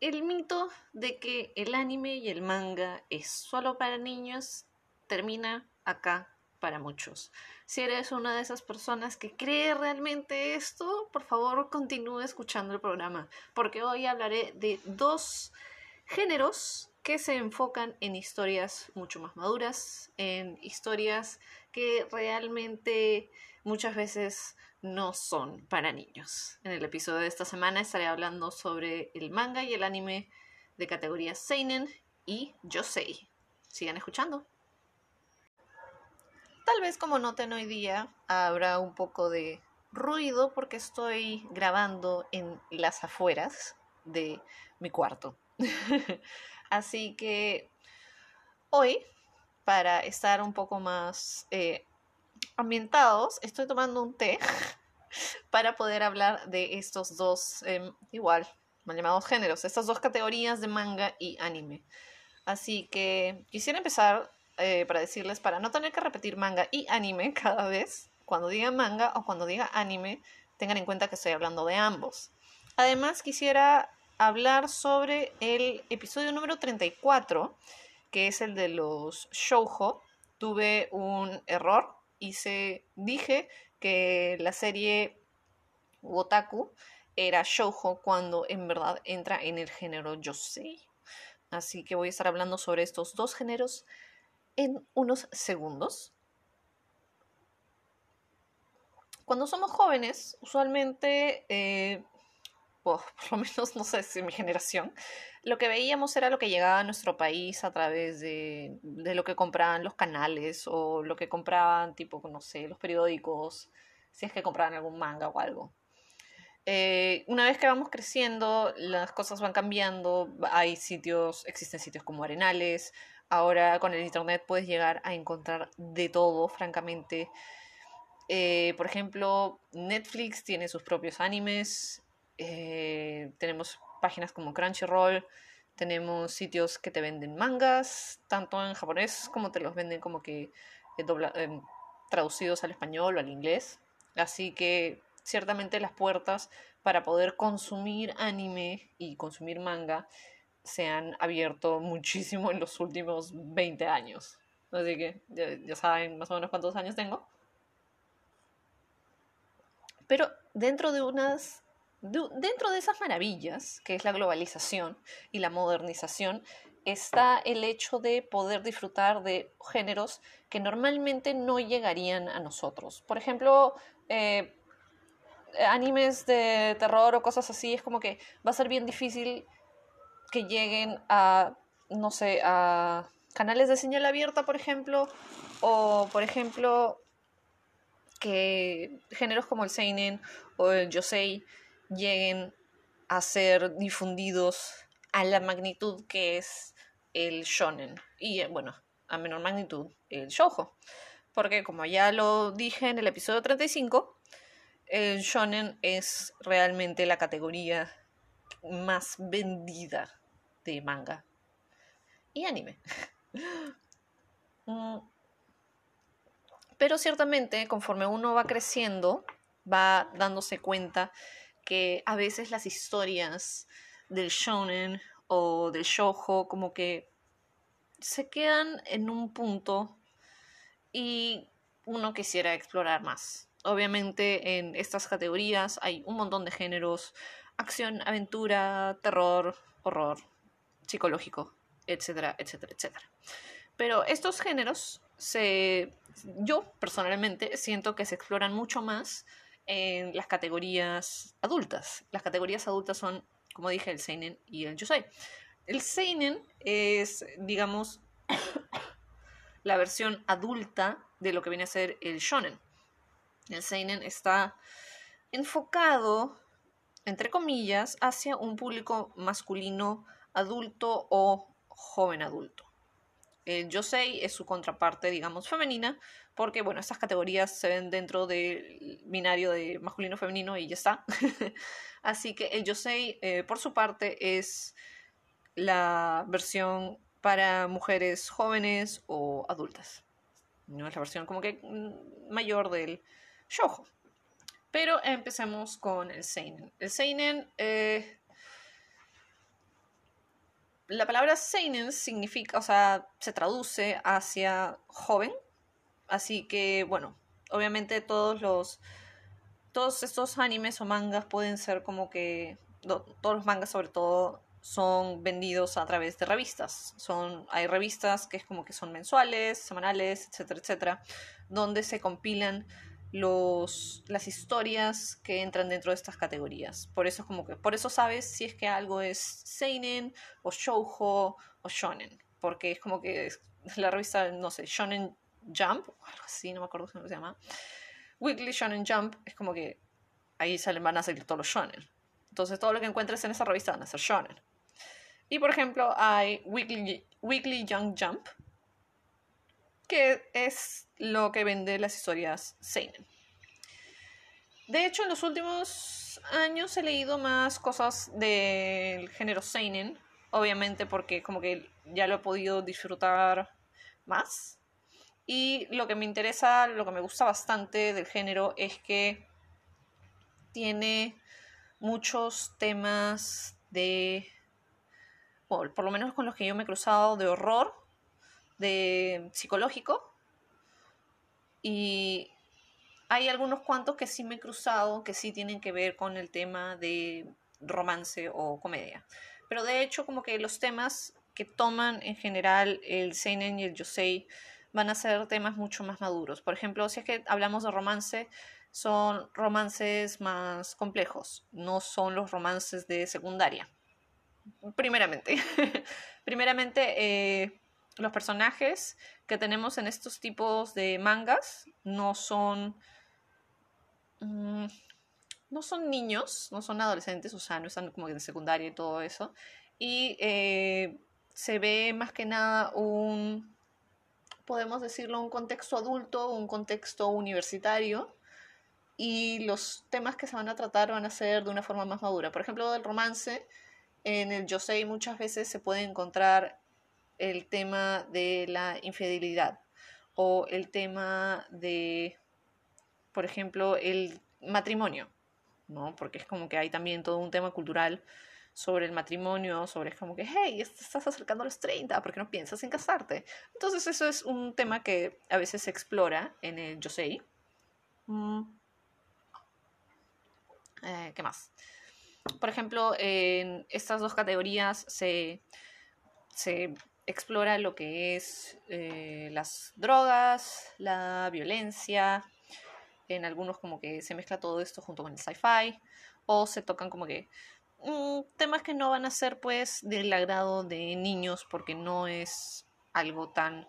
el mito de que el anime y el manga es solo para niños termina acá para muchos. Si eres una de esas personas que cree realmente esto, por favor continúe escuchando el programa, porque hoy hablaré de dos géneros que se enfocan en historias mucho más maduras, en historias que realmente muchas veces no son para niños. En el episodio de esta semana estaré hablando sobre el manga y el anime de categoría Seinen y Yosei. Sigan escuchando. Tal vez como noten hoy día habrá un poco de ruido porque estoy grabando en las afueras de mi cuarto. Así que hoy, para estar un poco más eh, ambientados, estoy tomando un té para poder hablar de estos dos, em, igual, mal llamados géneros, estas dos categorías de manga y anime. Así que quisiera empezar eh, para decirles, para no tener que repetir manga y anime cada vez, cuando diga manga o cuando diga anime, tengan en cuenta que estoy hablando de ambos. Además, quisiera hablar sobre el episodio número 34, que es el de los shoujo. Tuve un error, hice, dije que la serie Wotaku era shoujo cuando en verdad entra en el género yosei. Así que voy a estar hablando sobre estos dos géneros en unos segundos. Cuando somos jóvenes, usualmente eh, por lo menos no sé si mi generación, lo que veíamos era lo que llegaba a nuestro país a través de, de, lo que compraban los canales o lo que compraban, tipo, no sé, los periódicos, si es que compraban algún manga o algo. Eh, una vez que vamos creciendo, las cosas van cambiando, hay sitios, existen sitios como Arenales, ahora con el Internet puedes llegar a encontrar de todo, francamente. Eh, por ejemplo, Netflix tiene sus propios animes, eh, tenemos páginas como Crunchyroll, tenemos sitios que te venden mangas, tanto en japonés como te los venden como que eh, eh, traducidos al español o al inglés. Así que ciertamente las puertas para poder consumir anime y consumir manga se han abierto muchísimo en los últimos 20 años. Así que ya saben más o menos cuántos años tengo. Pero dentro de unas dentro de esas maravillas, que es la globalización y la modernización, está el hecho de poder disfrutar de géneros que normalmente no llegarían a nosotros. Por ejemplo, eh, animes de terror o cosas así, es como que va a ser bien difícil que lleguen a, no sé, a canales de señal abierta, por ejemplo, o por ejemplo, que géneros como el Seinen o el Yosei lleguen a ser difundidos a la magnitud que es el shonen y eh, bueno, a menor magnitud el shoujo. Porque como ya lo dije en el episodio 35, el shonen es realmente la categoría más vendida de manga y anime. Mm. Pero ciertamente, conforme uno va creciendo, va dándose cuenta que a veces las historias del shonen o del shoujo como que se quedan en un punto y uno quisiera explorar más. Obviamente en estas categorías hay un montón de géneros, acción, aventura, terror, horror, psicológico, etcétera, etcétera, etcétera. Pero estos géneros se yo personalmente siento que se exploran mucho más en las categorías adultas. Las categorías adultas son, como dije, el Seinen y el Yosei. El Seinen es, digamos, la versión adulta de lo que viene a ser el Shonen. El Seinen está enfocado, entre comillas, hacia un público masculino adulto o joven adulto. El Yosei es su contraparte, digamos, femenina, porque, bueno, estas categorías se ven dentro del binario de masculino-femenino y ya está. Así que el Yosei, eh, por su parte, es la versión para mujeres jóvenes o adultas. No es la versión como que mm, mayor del shoujo. Pero empecemos con el seinen. El seinen eh, la palabra seinen significa, o sea, se traduce hacia joven. Así que, bueno, obviamente todos los todos estos animes o mangas pueden ser como que todos los mangas sobre todo son vendidos a través de revistas. Son, hay revistas que es como que son mensuales, semanales, etcétera, etcétera, donde se compilan los, las historias que entran dentro de estas categorías. Por eso es como que, por eso sabes si es que algo es seinen o shoujo o shonen, porque es como que la revista, no sé, Shonen Jump, o algo así, no me acuerdo cómo se llama. Weekly Shonen Jump es como que ahí salen, van a salir todos los shonen. Entonces todo lo que encuentres en esa revista van a ser shonen. Y por ejemplo hay Weekly, Weekly Young Jump, que es lo que vende las historias Seinen. De hecho, en los últimos años he leído más cosas del género Seinen, obviamente porque como que ya lo he podido disfrutar más. Y lo que me interesa, lo que me gusta bastante del género es que tiene muchos temas de, por lo menos con los que yo me he cruzado, de horror, de psicológico. Y hay algunos cuantos que sí me he cruzado que sí tienen que ver con el tema de romance o comedia. Pero de hecho, como que los temas que toman en general el seinen y el yosei van a ser temas mucho más maduros. Por ejemplo, si es que hablamos de romance, son romances más complejos, no son los romances de secundaria. Primeramente, primeramente eh, los personajes que tenemos en estos tipos de mangas no son. Mm, no son niños, no son adolescentes, o sea, no están como en secundaria y todo eso. Y eh, se ve más que nada un. podemos decirlo, un contexto adulto, un contexto universitario. Y los temas que se van a tratar van a ser de una forma más madura. Por ejemplo, el romance. En el Yosei muchas veces se puede encontrar el tema de la infidelidad o el tema de, por ejemplo, el matrimonio, ¿no? Porque es como que hay también todo un tema cultural sobre el matrimonio, sobre es como que, hey, estás acercando a los 30, ¿por qué no piensas en casarte? Entonces eso es un tema que a veces se explora en el Yosei. Mm. Eh, ¿Qué más? Por ejemplo, en estas dos categorías se, se explora lo que es eh, las drogas, la violencia, en algunos como que se mezcla todo esto junto con el sci-fi, o se tocan como que mm, temas que no van a ser pues del agrado de niños porque no es algo tan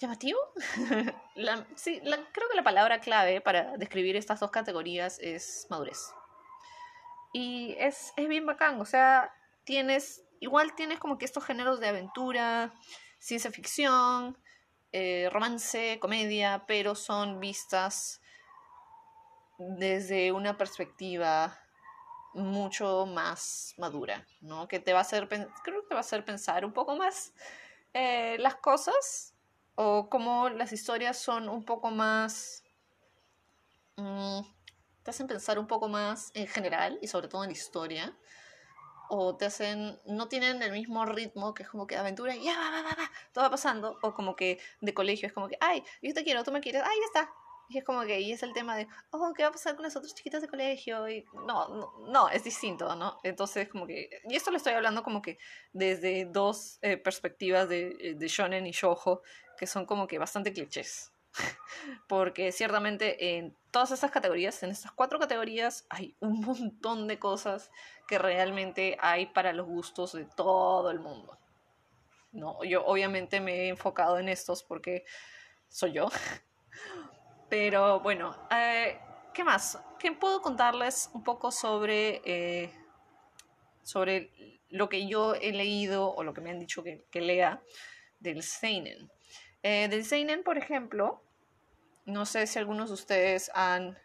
llamativo. sí, creo que la palabra clave para describir estas dos categorías es madurez. Y es, es bien bacán, o sea, tienes igual tienes como que estos géneros de aventura, ciencia ficción, eh, romance, comedia, pero son vistas desde una perspectiva mucho más madura, ¿no? Que te va a hacer, creo que te va a hacer pensar un poco más eh, las cosas o cómo las historias son un poco más... Mm, te hacen pensar un poco más en general y sobre todo en la historia o te hacen, no tienen el mismo ritmo, que es como que aventura y ya va, va, va, va, todo va pasando, o como que de colegio es como que, ay, yo te quiero, tú me quieres, ay, ya está. Y es como que, y es el tema de, oh, ¿qué va a pasar con las otras chiquitas de colegio? Y no, no, es distinto, ¿no? Entonces, como que, y esto lo estoy hablando como que desde dos eh, perspectivas de, eh, de shonen y shoujo, que son como que bastante clichés. Porque ciertamente en todas estas categorías, en estas cuatro categorías, hay un montón de cosas que realmente hay para los gustos de todo el mundo. No, yo obviamente me he enfocado en estos porque soy yo. Pero bueno, eh, ¿qué más? ¿Qué puedo contarles un poco sobre, eh, sobre lo que yo he leído o lo que me han dicho que, que lea del Seinen? Eh, del Seinen, por ejemplo, no sé si algunos de ustedes han,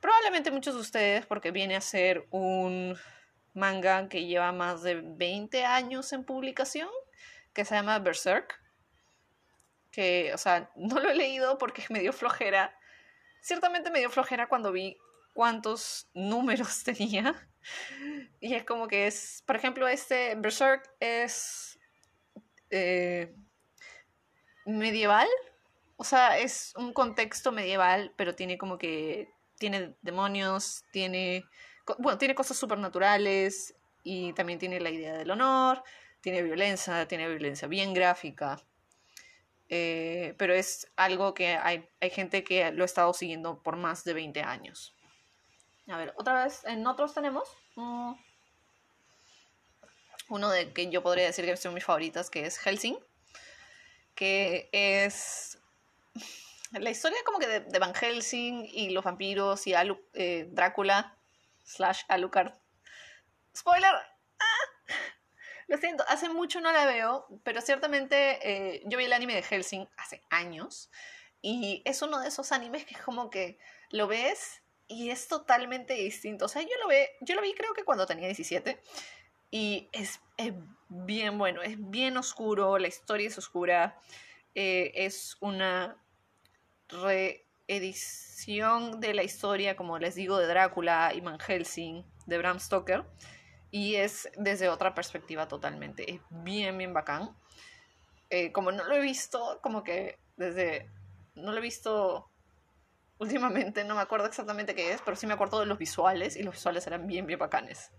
probablemente muchos de ustedes, porque viene a ser un manga que lleva más de 20 años en publicación, que se llama Berserk. Que, o sea, no lo he leído porque me dio flojera. Ciertamente me dio flojera cuando vi cuántos números tenía. y es como que es, por ejemplo, este Berserk es eh, medieval, o sea, es un contexto medieval, pero tiene como que, tiene demonios, tiene, bueno, tiene cosas supernaturales y también tiene la idea del honor, tiene violencia, tiene violencia bien gráfica. Eh, pero es algo que hay, hay gente que lo ha estado siguiendo por más de 20 años. A ver, otra vez, en otros tenemos mm, uno de que yo podría decir que son mis favoritas, que es Helsing, que es la historia como que de, Van Helsing y los vampiros y eh, Drácula slash Alucard. Spoiler, lo siento, hace mucho no la veo, pero ciertamente eh, yo vi el anime de Helsing hace años y es uno de esos animes que es como que lo ves y es totalmente distinto. O sea, yo lo, ve, yo lo vi creo que cuando tenía 17 y es, bien bueno, es bien oscuro, la historia es oscura, eh, es una reedición de la historia, como les digo, de Drácula y Van Helsing, de Bram Stoker y es desde otra perspectiva totalmente. Es bien, bien bacán. Eh, como no lo he visto, como que desde... No lo he visto últimamente, no me acuerdo exactamente qué es, pero sí me acuerdo de los visuales y los visuales eran bien, bien bacanes.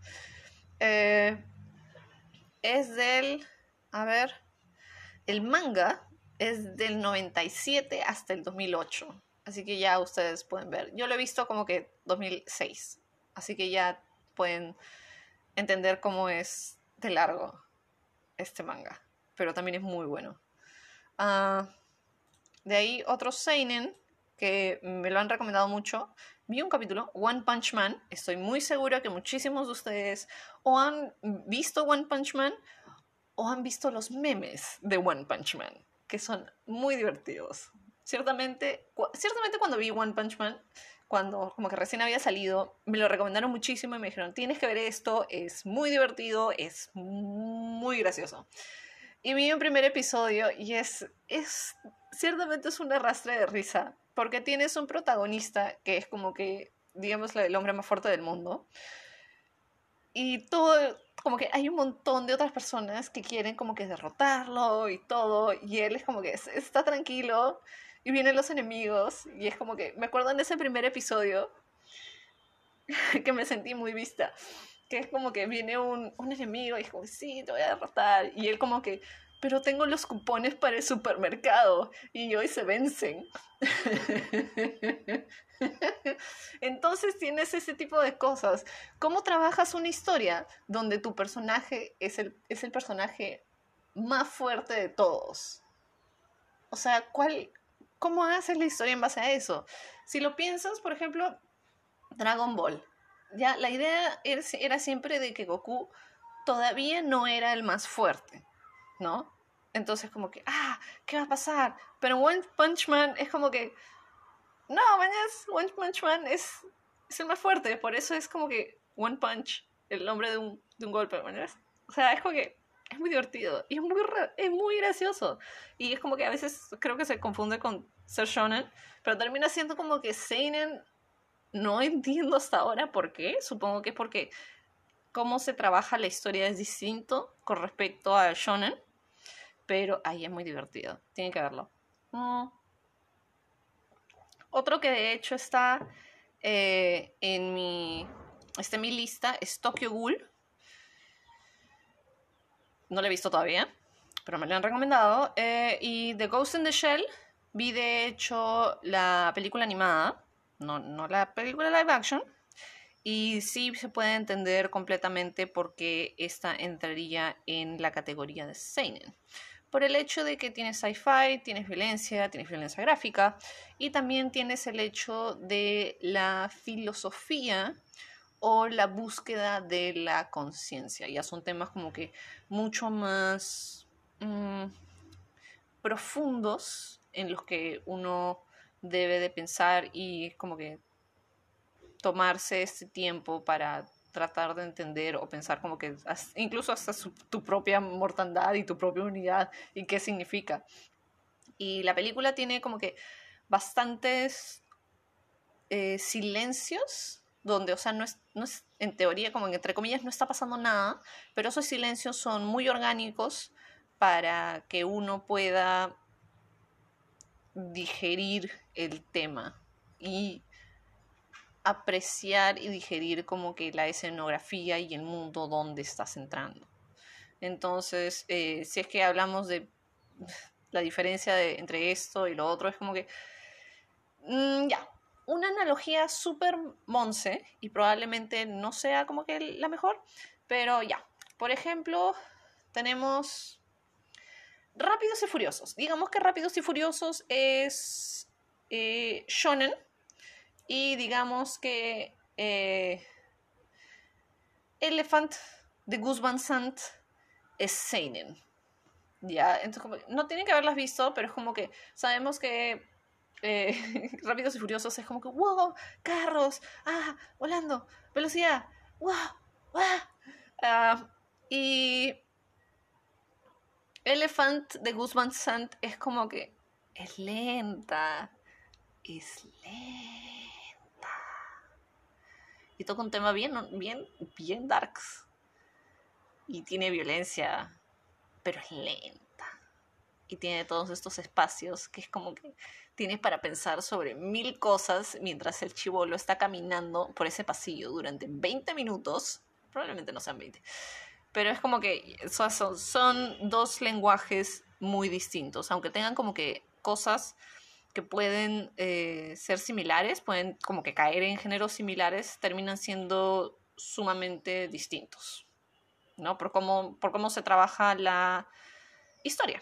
Eh, es del... A ver. El manga es del 97 hasta el 2008. Así que ya ustedes pueden ver. Yo lo he visto como que 2006. Así que ya pueden entender cómo es de largo este manga, pero también es muy bueno. Ah, de ahí otro Seinen que me lo han recomendado mucho. Vi un capítulo, One Punch Man. Estoy muy segura que muchísimos de ustedes o han visto One Punch Man o han visto los memes de One Punch Man, que son muy divertidos. Ciertamente, ciertamente cuando vi One Punch Man, cuando como que recién había salido, me lo recomendaron muchísimo y me dijeron, tienes que ver esto, es muy divertido, es muy gracioso. Y vi un primer episodio y es, es, ciertamente es un arrastre de risa, porque tienes un protagonista que es como que, digamos, el hombre más fuerte del mundo. Y todo, como que hay un montón de otras personas que quieren como que derrotarlo y todo, y él es como que está tranquilo y vienen los enemigos y es como que me acuerdo en ese primer episodio que me sentí muy vista, que es como que viene un, un enemigo y es como, sí, te voy a derrotar y él como que, pero tengo los cupones para el supermercado y hoy se vencen. Entonces tienes ese tipo de cosas. ¿Cómo trabajas una historia donde tu personaje es el, es el personaje más fuerte de todos? O sea, ¿cuál, ¿cómo haces la historia en base a eso? Si lo piensas, por ejemplo, Dragon Ball. Ya, la idea era siempre de que Goku todavía no era el más fuerte, ¿no? Entonces como que, ah, ¿qué va a pasar? Pero One Punch Man es como que, no, mañas, One Punch Man es, es el más fuerte, por eso es como que One Punch, el nombre de un, de un golpe, mañas. O sea, es como que es muy divertido y es muy, es muy gracioso. Y es como que a veces creo que se confunde con ser shonen, pero termina siendo como que seinen no entiendo hasta ahora por qué. Supongo que es porque cómo se trabaja la historia es distinto con respecto a shonen, pero ahí es muy divertido. Tienen que verlo. Mm. Otro que de hecho está eh, en mi está en mi lista es Tokyo Ghoul no la he visto todavía, pero me la han recomendado. Eh, y The Ghost in the Shell, vi de hecho la película animada, no, no la película live action. Y sí se puede entender completamente por qué esta entraría en la categoría de Seinen. Por el hecho de que tienes sci-fi, tienes violencia, tienes violencia gráfica y también tienes el hecho de la filosofía o la búsqueda de la conciencia. Ya son temas como que mucho más mm, profundos en los que uno debe de pensar y como que tomarse este tiempo para tratar de entender o pensar como que incluso hasta tu propia mortandad y tu propia unidad y qué significa. Y la película tiene como que bastantes eh, silencios donde, o sea, no es, no es en teoría, como entre comillas, no está pasando nada, pero esos silencios son muy orgánicos para que uno pueda digerir el tema y apreciar y digerir como que la escenografía y el mundo donde estás entrando. Entonces, eh, si es que hablamos de la diferencia de, entre esto y lo otro, es como que, mm, ya, una analogía súper monce y probablemente no sea como que la mejor, pero ya, por ejemplo, tenemos Rápidos y Furiosos. Digamos que Rápidos y Furiosos es eh, shonen y digamos que eh, Elephant de Gus Van Sant es seinen. Ya, entonces no tienen que haberlas visto, pero es como que sabemos que eh, Rápidos y Furiosos es como que, wow, carros, ah, volando, velocidad, wow, wow. Ah, y Elephant de Guzmán Sant es como que es lenta, es lenta. Y toca un tema bien, bien, bien darks. Y tiene violencia, pero es lenta. Y tiene todos estos espacios que es como que tienes para pensar sobre mil cosas mientras el chivolo está caminando por ese pasillo durante 20 minutos. Probablemente no sean 20. Pero es como que son, son dos lenguajes muy distintos, aunque tengan como que cosas que pueden eh, ser similares, pueden como que caer en géneros similares, terminan siendo sumamente distintos, ¿no? Por cómo, por cómo se trabaja la historia.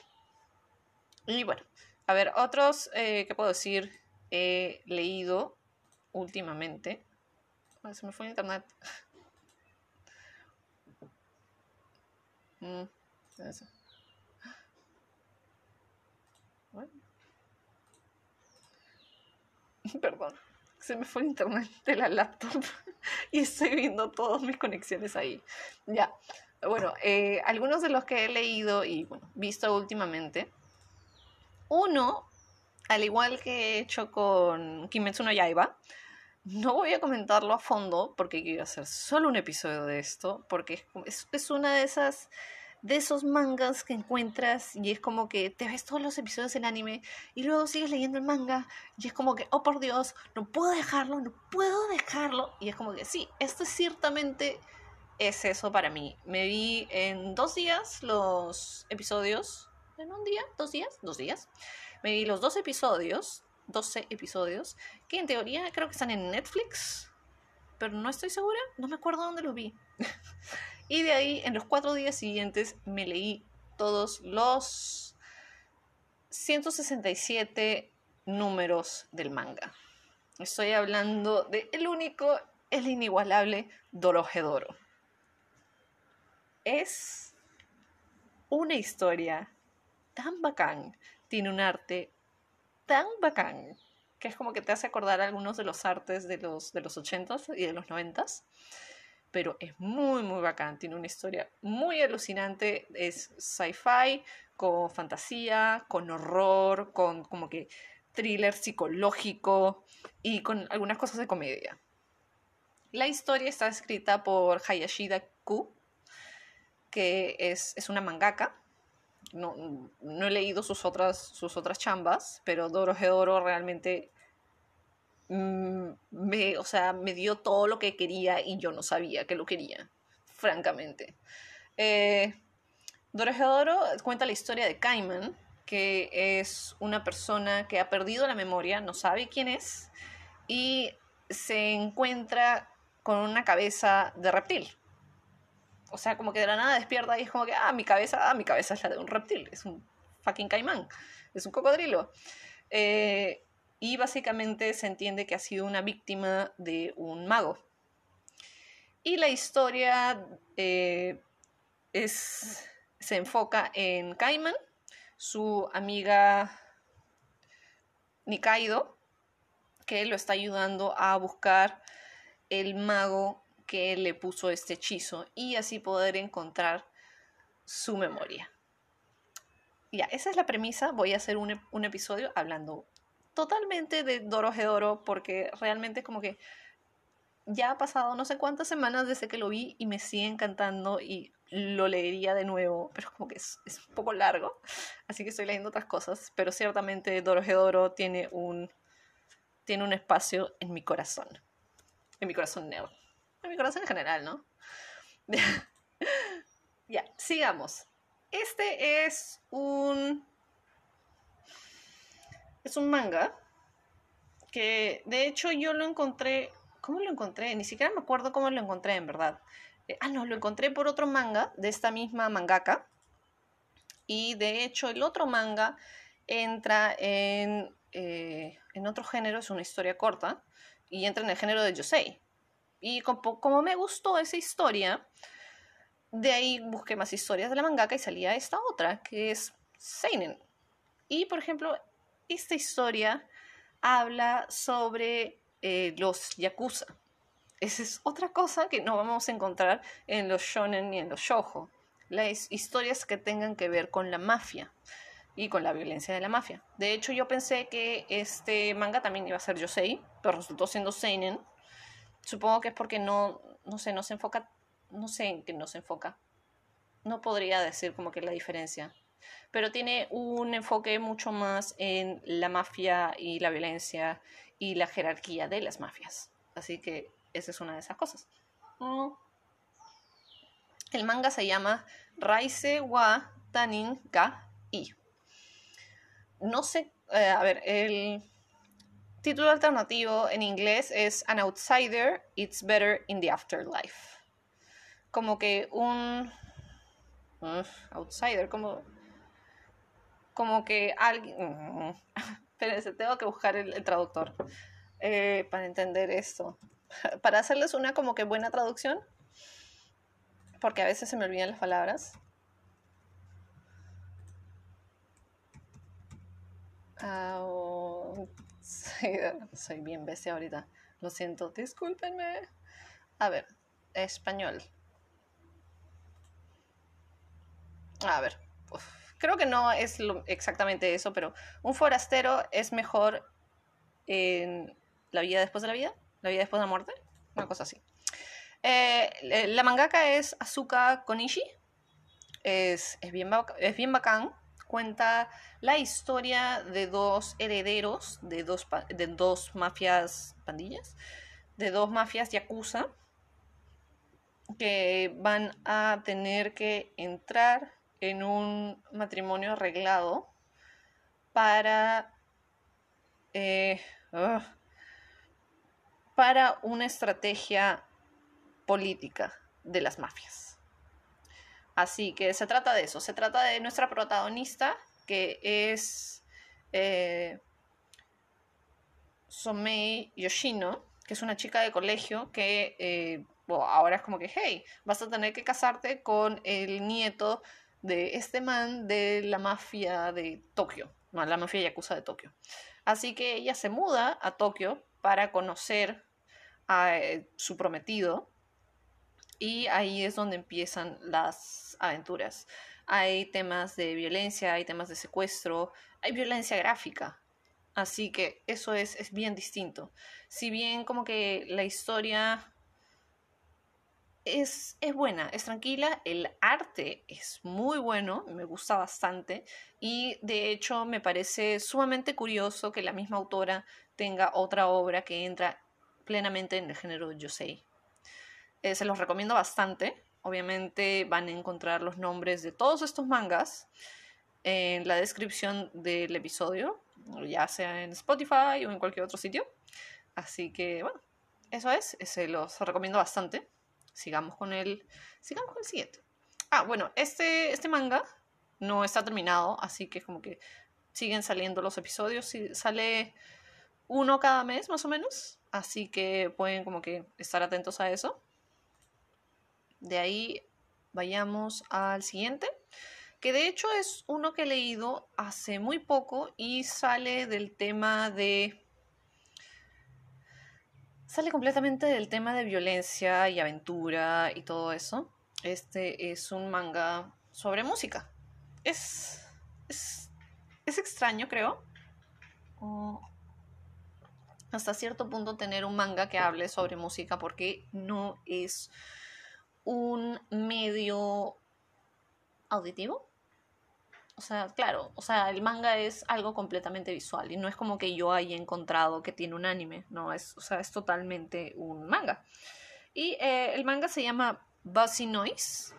Y bueno, a ver, otros eh, que puedo decir he leído últimamente. se me fue el internet. Mm, Perdón, se me fue el internet de la laptop y estoy viendo todas mis conexiones ahí. Ya, bueno, eh, algunos de los que he leído y bueno, visto últimamente uno, al igual que he hecho con Kimetsu no Yaiba, no voy a comentarlo a fondo porque quiero hacer solo un episodio de esto, porque es, es, una de esas de esos mangas que encuentras y es como que te ves todos los episodios del anime y luego sigues leyendo el manga y es como que, oh por Dios, no puedo dejarlo, no puedo dejarlo. Y es como que sí, esto ciertamente es eso para mí. Me vi en dos días los episodios en un día, dos días, dos días. Me vi los dos episodios, 12 episodios, que en teoría creo que están en Netflix, pero no estoy segura, no me acuerdo dónde los vi. y de ahí, en los cuatro días siguientes, me leí todos los 167 números del manga. Estoy hablando de el único, el inigualable Dorohedoro. Es una historia tan bacán, tiene un arte tan bacán, que es como que te hace acordar algunos de los artes de los, de los 80s y de los 90s. Pero es muy, muy bacán. Tiene una historia muy alucinante. Es sci-fi, con fantasía, con horror, con como que thriller psicológico y con algunas cosas de comedia. La historia está escrita por Hayashida Ku, que es, es una mangaka no, no he leído sus otras, sus otras chambas, pero Doro Gedoro realmente mm, me, o sea, me dio todo lo que quería y yo no sabía que lo quería, francamente. Eh, Doro cuenta la historia de Cayman, que es una persona que ha perdido la memoria, no sabe quién es, y se encuentra con una cabeza de reptil o sea, como que de la nada despierta y es como que, ah, mi cabeza, ah, mi cabeza es la de un reptil, es un fucking caimán, es un cocodrilo. Eh, y básicamente se entiende que ha sido una víctima de un mago. Y la historia eh, es, se enfoca en Caiman, su amiga Nikaido, que lo está ayudando a buscar el mago que le puso este hechizo y así poder encontrar su memoria. Ya, esa es la premisa. Voy a hacer un episodio hablando totalmente de Doro Hedoro porque realmente como que ya ha pasado no sé cuántas semanas desde que lo vi y me sigue encantando y lo leería de nuevo, pero como que es, es un poco largo, así que estoy leyendo otras cosas, pero ciertamente Dorohedoro tiene un, tiene un espacio en mi corazón, en mi corazón neo, en mi corazón en general, ¿no? ya, sigamos. Este es un... Es un manga que de hecho yo lo encontré... ¿Cómo lo encontré? Ni siquiera me acuerdo cómo lo encontré en verdad. Eh, ah, no, lo encontré por otro manga de esta misma mangaka. Y de hecho el otro manga entra en, eh, en otro género, es una historia corta, y entra en el género de Yosei. Y como, como me gustó esa historia, de ahí busqué más historias de la mangaka y salía esta otra, que es Seinen. Y por ejemplo, esta historia habla sobre eh, los yakuza. Esa es otra cosa que no vamos a encontrar en los shonen ni en los shoujo. Las historias que tengan que ver con la mafia y con la violencia de la mafia. De hecho, yo pensé que este manga también iba a ser Yosei, pero resultó siendo Seinen. Supongo que es porque no, no sé, no se enfoca, no sé en qué no se enfoca. No podría decir como que la diferencia. Pero tiene un enfoque mucho más en la mafia y la violencia y la jerarquía de las mafias. Así que esa es una de esas cosas. Mm. El manga se llama Raise wa Tanin ga I. No sé, eh, a ver, el título alternativo en inglés es An Outsider, It's Better in the Afterlife. Como que un outsider, como, como que alguien... Espérense, tengo que buscar el, traductor eh, para entender esto. Para hacerles una como que buena traducción, porque a veces se me olvidan las palabras. soy bien bestia ahorita. Lo siento, discúlpenme. A ver, español. A ver, creo que no es exactamente eso, pero un forastero es mejor en la vida después de la vida, la vida después de la muerte, una cosa así. Eh, la mangaka es Asuka Konishi, es, es, bien, es bien bacán, cuenta la historia de dos herederos, de dos, de dos mafias, pandillas, de dos mafias yakuza, que van a tener que entrar en un matrimonio arreglado para, eh, para una estrategia política de las mafias. Así que se trata de eso, se trata de nuestra protagonista, que es eh, Somei Yoshino, que es una chica de colegio que eh, ahora es como que, hey, vas a tener que casarte con el nieto de este man de la mafia de Tokio, no, la mafia yakuza de Tokio. Así que ella se muda a Tokio para conocer a eh, su prometido y ahí es donde empiezan las aventuras. Hay temas de violencia, hay temas de secuestro, hay violencia gráfica. Así que eso es, es bien distinto. Si bien como que la historia es, buena, es tranquila, el arte es muy bueno, me gusta bastante y de hecho me parece sumamente curioso que la misma autora tenga otra obra que entra plenamente en el género Yosei. Eh, se los recomiendo bastante, obviamente van a encontrar los nombres de todos estos mangas en la descripción del episodio, ya sea en Spotify o en cualquier otro sitio. Así que bueno, eso es, se los recomiendo bastante sigamos con el, sigamos con el siguiente. Ah, bueno, este, este manga no está terminado, así que como que siguen saliendo los episodios, sale uno cada mes más o menos, así que pueden como que estar atentos a eso. De ahí vayamos al siguiente, que de hecho es uno que he leído hace muy poco y sale del tema de sale completamente del tema de violencia y aventura y todo eso. Este es un manga sobre música. Es, es, extraño, creo. hasta cierto punto tener un manga que hable sobre música porque no es un medio auditivo. O sea, claro, o sea, el manga es algo completamente visual y no es como que yo haya encontrado que tiene un anime, no, es, o sea, es totalmente un manga. Y eh, el manga se llama Buzzy Noise,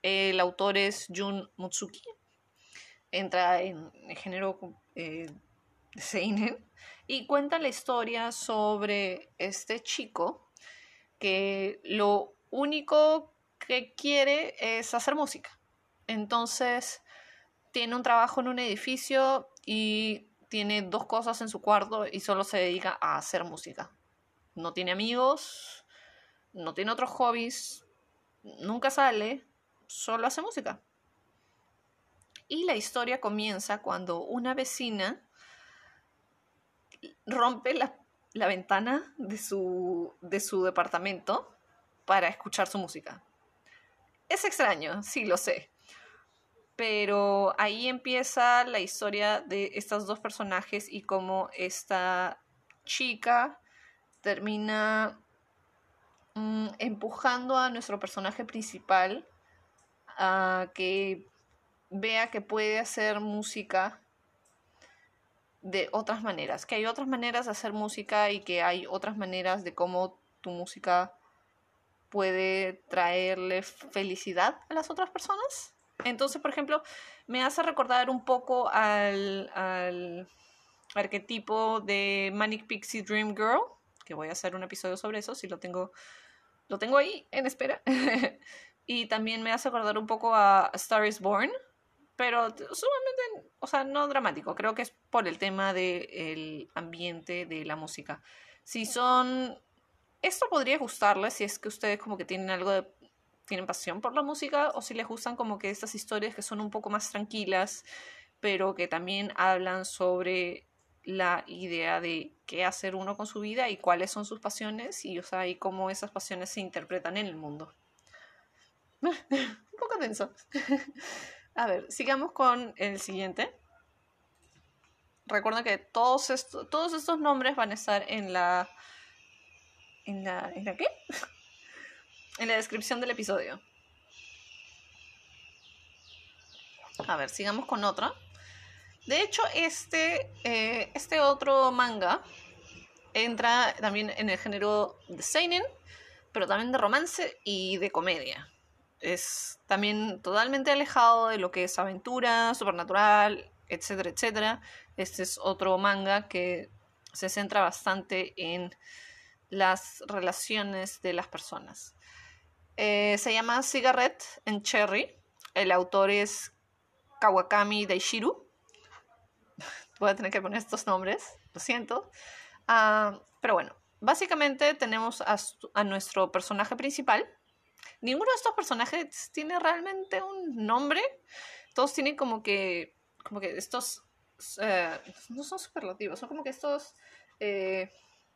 el autor es Jun Mutsuki, entra en el género eh, Seinen y cuenta la historia sobre este chico que lo único que quiere es hacer música. Entonces tiene un trabajo en un edificio y tiene dos cosas en su cuarto y solo se dedica a hacer música. No tiene amigos, no tiene otros hobbies, nunca sale, solo hace música. Y la historia comienza cuando una vecina rompe la, ventana de su, de su departamento para escuchar su música. Es extraño, sí lo sé. Pero ahí empieza la historia de estos dos personajes y cómo esta chica termina mm, empujando a nuestro personaje principal a que vea que puede hacer música de otras maneras, que hay otras maneras de hacer música y que hay otras maneras de cómo tu música puede traerle felicidad a las otras personas. Entonces, por ejemplo, me hace recordar un poco al, al arquetipo de Manic Pixie Dream Girl, que voy a hacer un episodio sobre eso, si lo tengo, lo tengo ahí en espera. y también me hace recordar un poco a Star is Born, pero sumamente, o sea, no dramático, creo que es por el tema del ambiente de la música. Si son, esto podría gustarles si es que ustedes como que tienen algo de, tienen pasión por la música o si les gustan como que estas historias que son un poco más tranquilas, pero que también hablan sobre la idea de qué hacer uno con su vida y cuáles son sus pasiones y, o sea, y cómo esas pasiones se interpretan en el mundo. un poco denso. A ver, sigamos con el siguiente. Recuerda que todos, estos, todos estos nombres van a estar en la. ¿En la. ¿En la qué? En la descripción del episodio. A ver, sigamos con otra. De hecho, este, eh, este otro manga entra también en el género de seinen, pero también de romance y de comedia es también totalmente alejado de lo que es aventura, supernatural, etcétera, etcétera. Este es otro manga que se centra bastante en las relaciones de las personas. Eh, se llama Cigarette en Cherry. El autor es Kawakami Daishiru. Voy a tener que poner estos nombres, lo siento. Ah, pero bueno, básicamente tenemos a nuestro personaje principal, ninguno de estos personajes tiene realmente un nombre. Todos tienen como que, como que estos, eh, no son superlativos, son como que estos eh,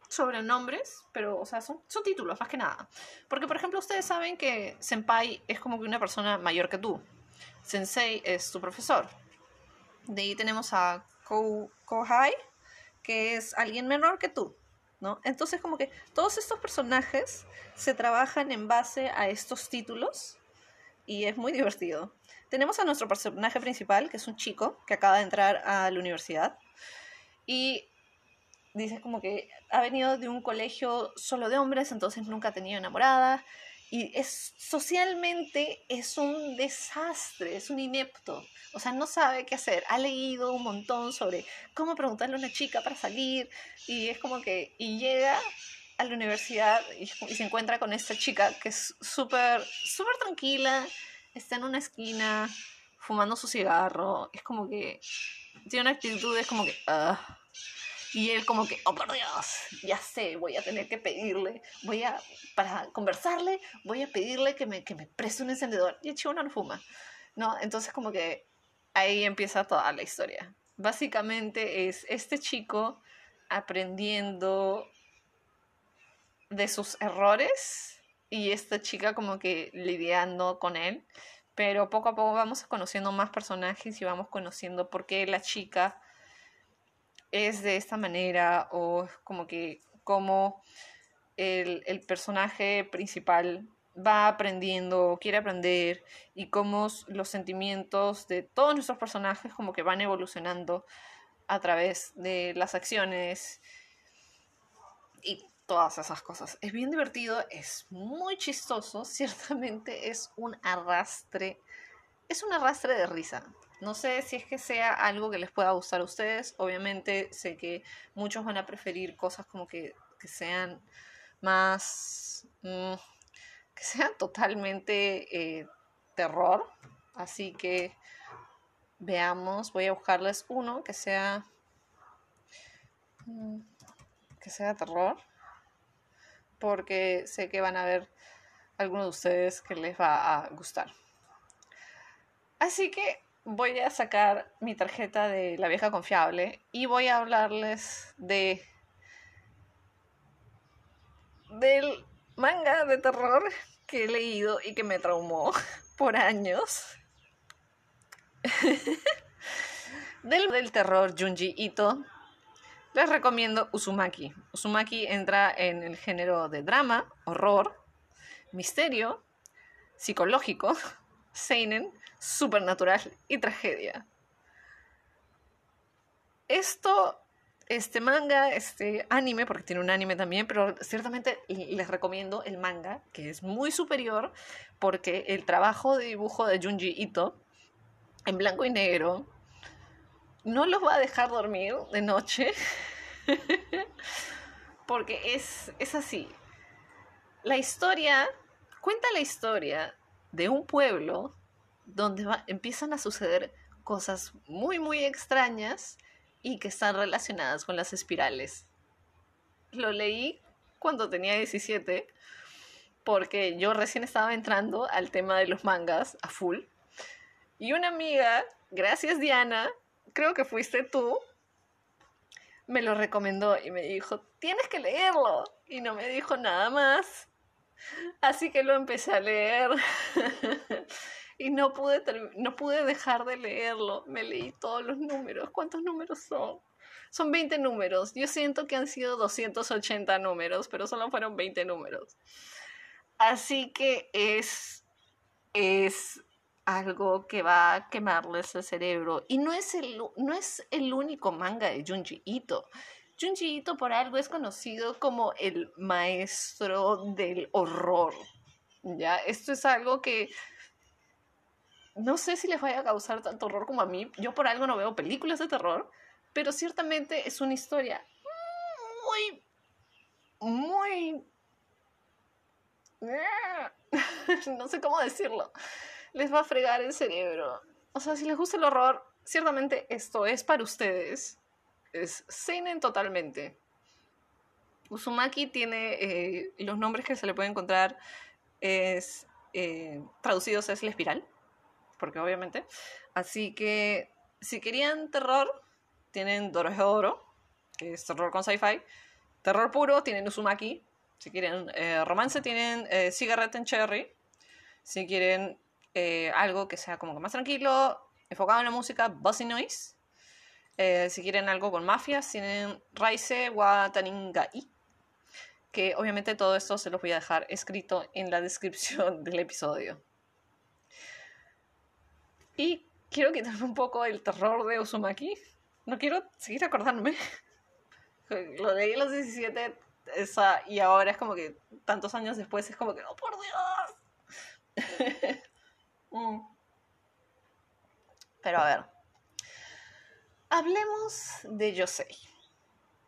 sobrenombres, pero, o sea, son, son títulos más que nada. Porque, por ejemplo, ustedes saben que Senpai es como que una persona mayor que tú. Sensei es tu profesor. De ahí tenemos a Kohai, que es alguien menor que tú. ¿no? Entonces como que todos estos personajes se trabajan en base a estos títulos y es muy divertido. Tenemos a nuestro personaje principal, que es un chico que acaba de entrar a la universidad y dice como que ha venido de un colegio solo de hombres, entonces nunca ha tenido enamorada y es socialmente es un desastre, es un inepto. O sea, no sabe qué hacer. Ha leído un montón sobre cómo preguntarle a una chica para salir y es como que y llega a la universidad y, se encuentra con esta chica que es súper súper tranquila, está en una esquina fumando su cigarro, es como que tiene una actitud es como que ah, y él como que, oh por Dios, ya sé, voy a tener que pedirle, voy a, para conversarle, voy a pedirle que me, que me preste un encendedor. Y el no fuma, ¿no? Entonces como que ahí empieza toda la historia. Básicamente es este chico aprendiendo de sus errores y esta chica como que lidiando con él. Pero poco a poco vamos conociendo más personajes y vamos conociendo por qué la chica es de esta manera o como que como el, el personaje principal va aprendiendo, quiere aprender y cómo los sentimientos de todos nuestros personajes como que van evolucionando a través de las acciones y todas esas cosas. Es bien divertido, es muy chistoso, ciertamente es un arrastre, es un arrastre de risa. No sé si es que sea algo que les pueda gustar a ustedes, obviamente sé que muchos van a preferir cosas como que, que sean más... Mm, que sean totalmente eh, terror, así que veamos, voy a buscarles uno que sea... Mm, que sea terror porque sé que van a ver algunos de ustedes que les va a gustar. Así que voy a sacar mi tarjeta de la vieja confiable y voy a hablarles de del manga de terror que he leído y que me traumó por años. del, del terror Junji Ito les recomiendo Uzumaki. Uzumaki entra en el género de drama, horror, misterio, psicológico, seinen, supernatural y tragedia. Esto, este manga, este anime, porque tiene un anime también, pero ciertamente les recomiendo el manga, que es muy superior, porque el trabajo de dibujo de Junji Ito, en blanco y negro, no los va a dejar dormir de noche. Porque es, es así. La historia cuenta la historia de un pueblo donde empiezan a suceder cosas muy, muy extrañas y que están relacionadas con las espirales. Lo leí cuando tenía 17 porque yo recién estaba entrando al tema de los mangas a full. Y una amiga, gracias Diana, creo que fuiste tú, me lo recomendó y me dijo, tienes que leerlo. Y no me dijo nada más. Así que lo empecé a leer. y no pude, no pude dejar de leerlo. Me leí todos los números. ¿Cuántos números son? Son 20 números. Yo siento que han sido 280 números, pero solo fueron 20 números. Así que es, es algo que va a quemarles el cerebro. Y no es el, no es el único manga de Junji Ito. Junji Ito por algo es conocido como el maestro del horror. ¿Ya? Esto es algo que no sé si les vaya a causar tanto horror como a mí. Yo por algo no veo películas de terror, pero ciertamente es una historia muy, muy... no sé cómo decirlo les va a fregar el cerebro. O sea, si les gusta el horror, ciertamente esto es para ustedes. Es seinen totalmente. Uzumaki tiene eh, los nombres que se le puede encontrar es eh, traducidos es la espiral, porque obviamente. Así que si querían terror, tienen Dorohedoro, que es terror con sci-fi. Terror puro, tienen Uzumaki. Si quieren eh, romance, tienen Cigarette and Cherry. Si quieren algo que sea como que más tranquilo, enfocado en la música, Bossy Noise. Eh, si quieren algo con mafias, tienen Raise Wataningai. Que obviamente todo esto se los voy a dejar escrito en la descripción del episodio. Y quiero quitarme un poco el terror de Uzumaki. No quiero seguir acordándome. Lo leí a los 17 esa, y ahora es como que tantos años después es como que, ¡oh por Dios! Mm. Pero a ver. Hablemos de Yosei.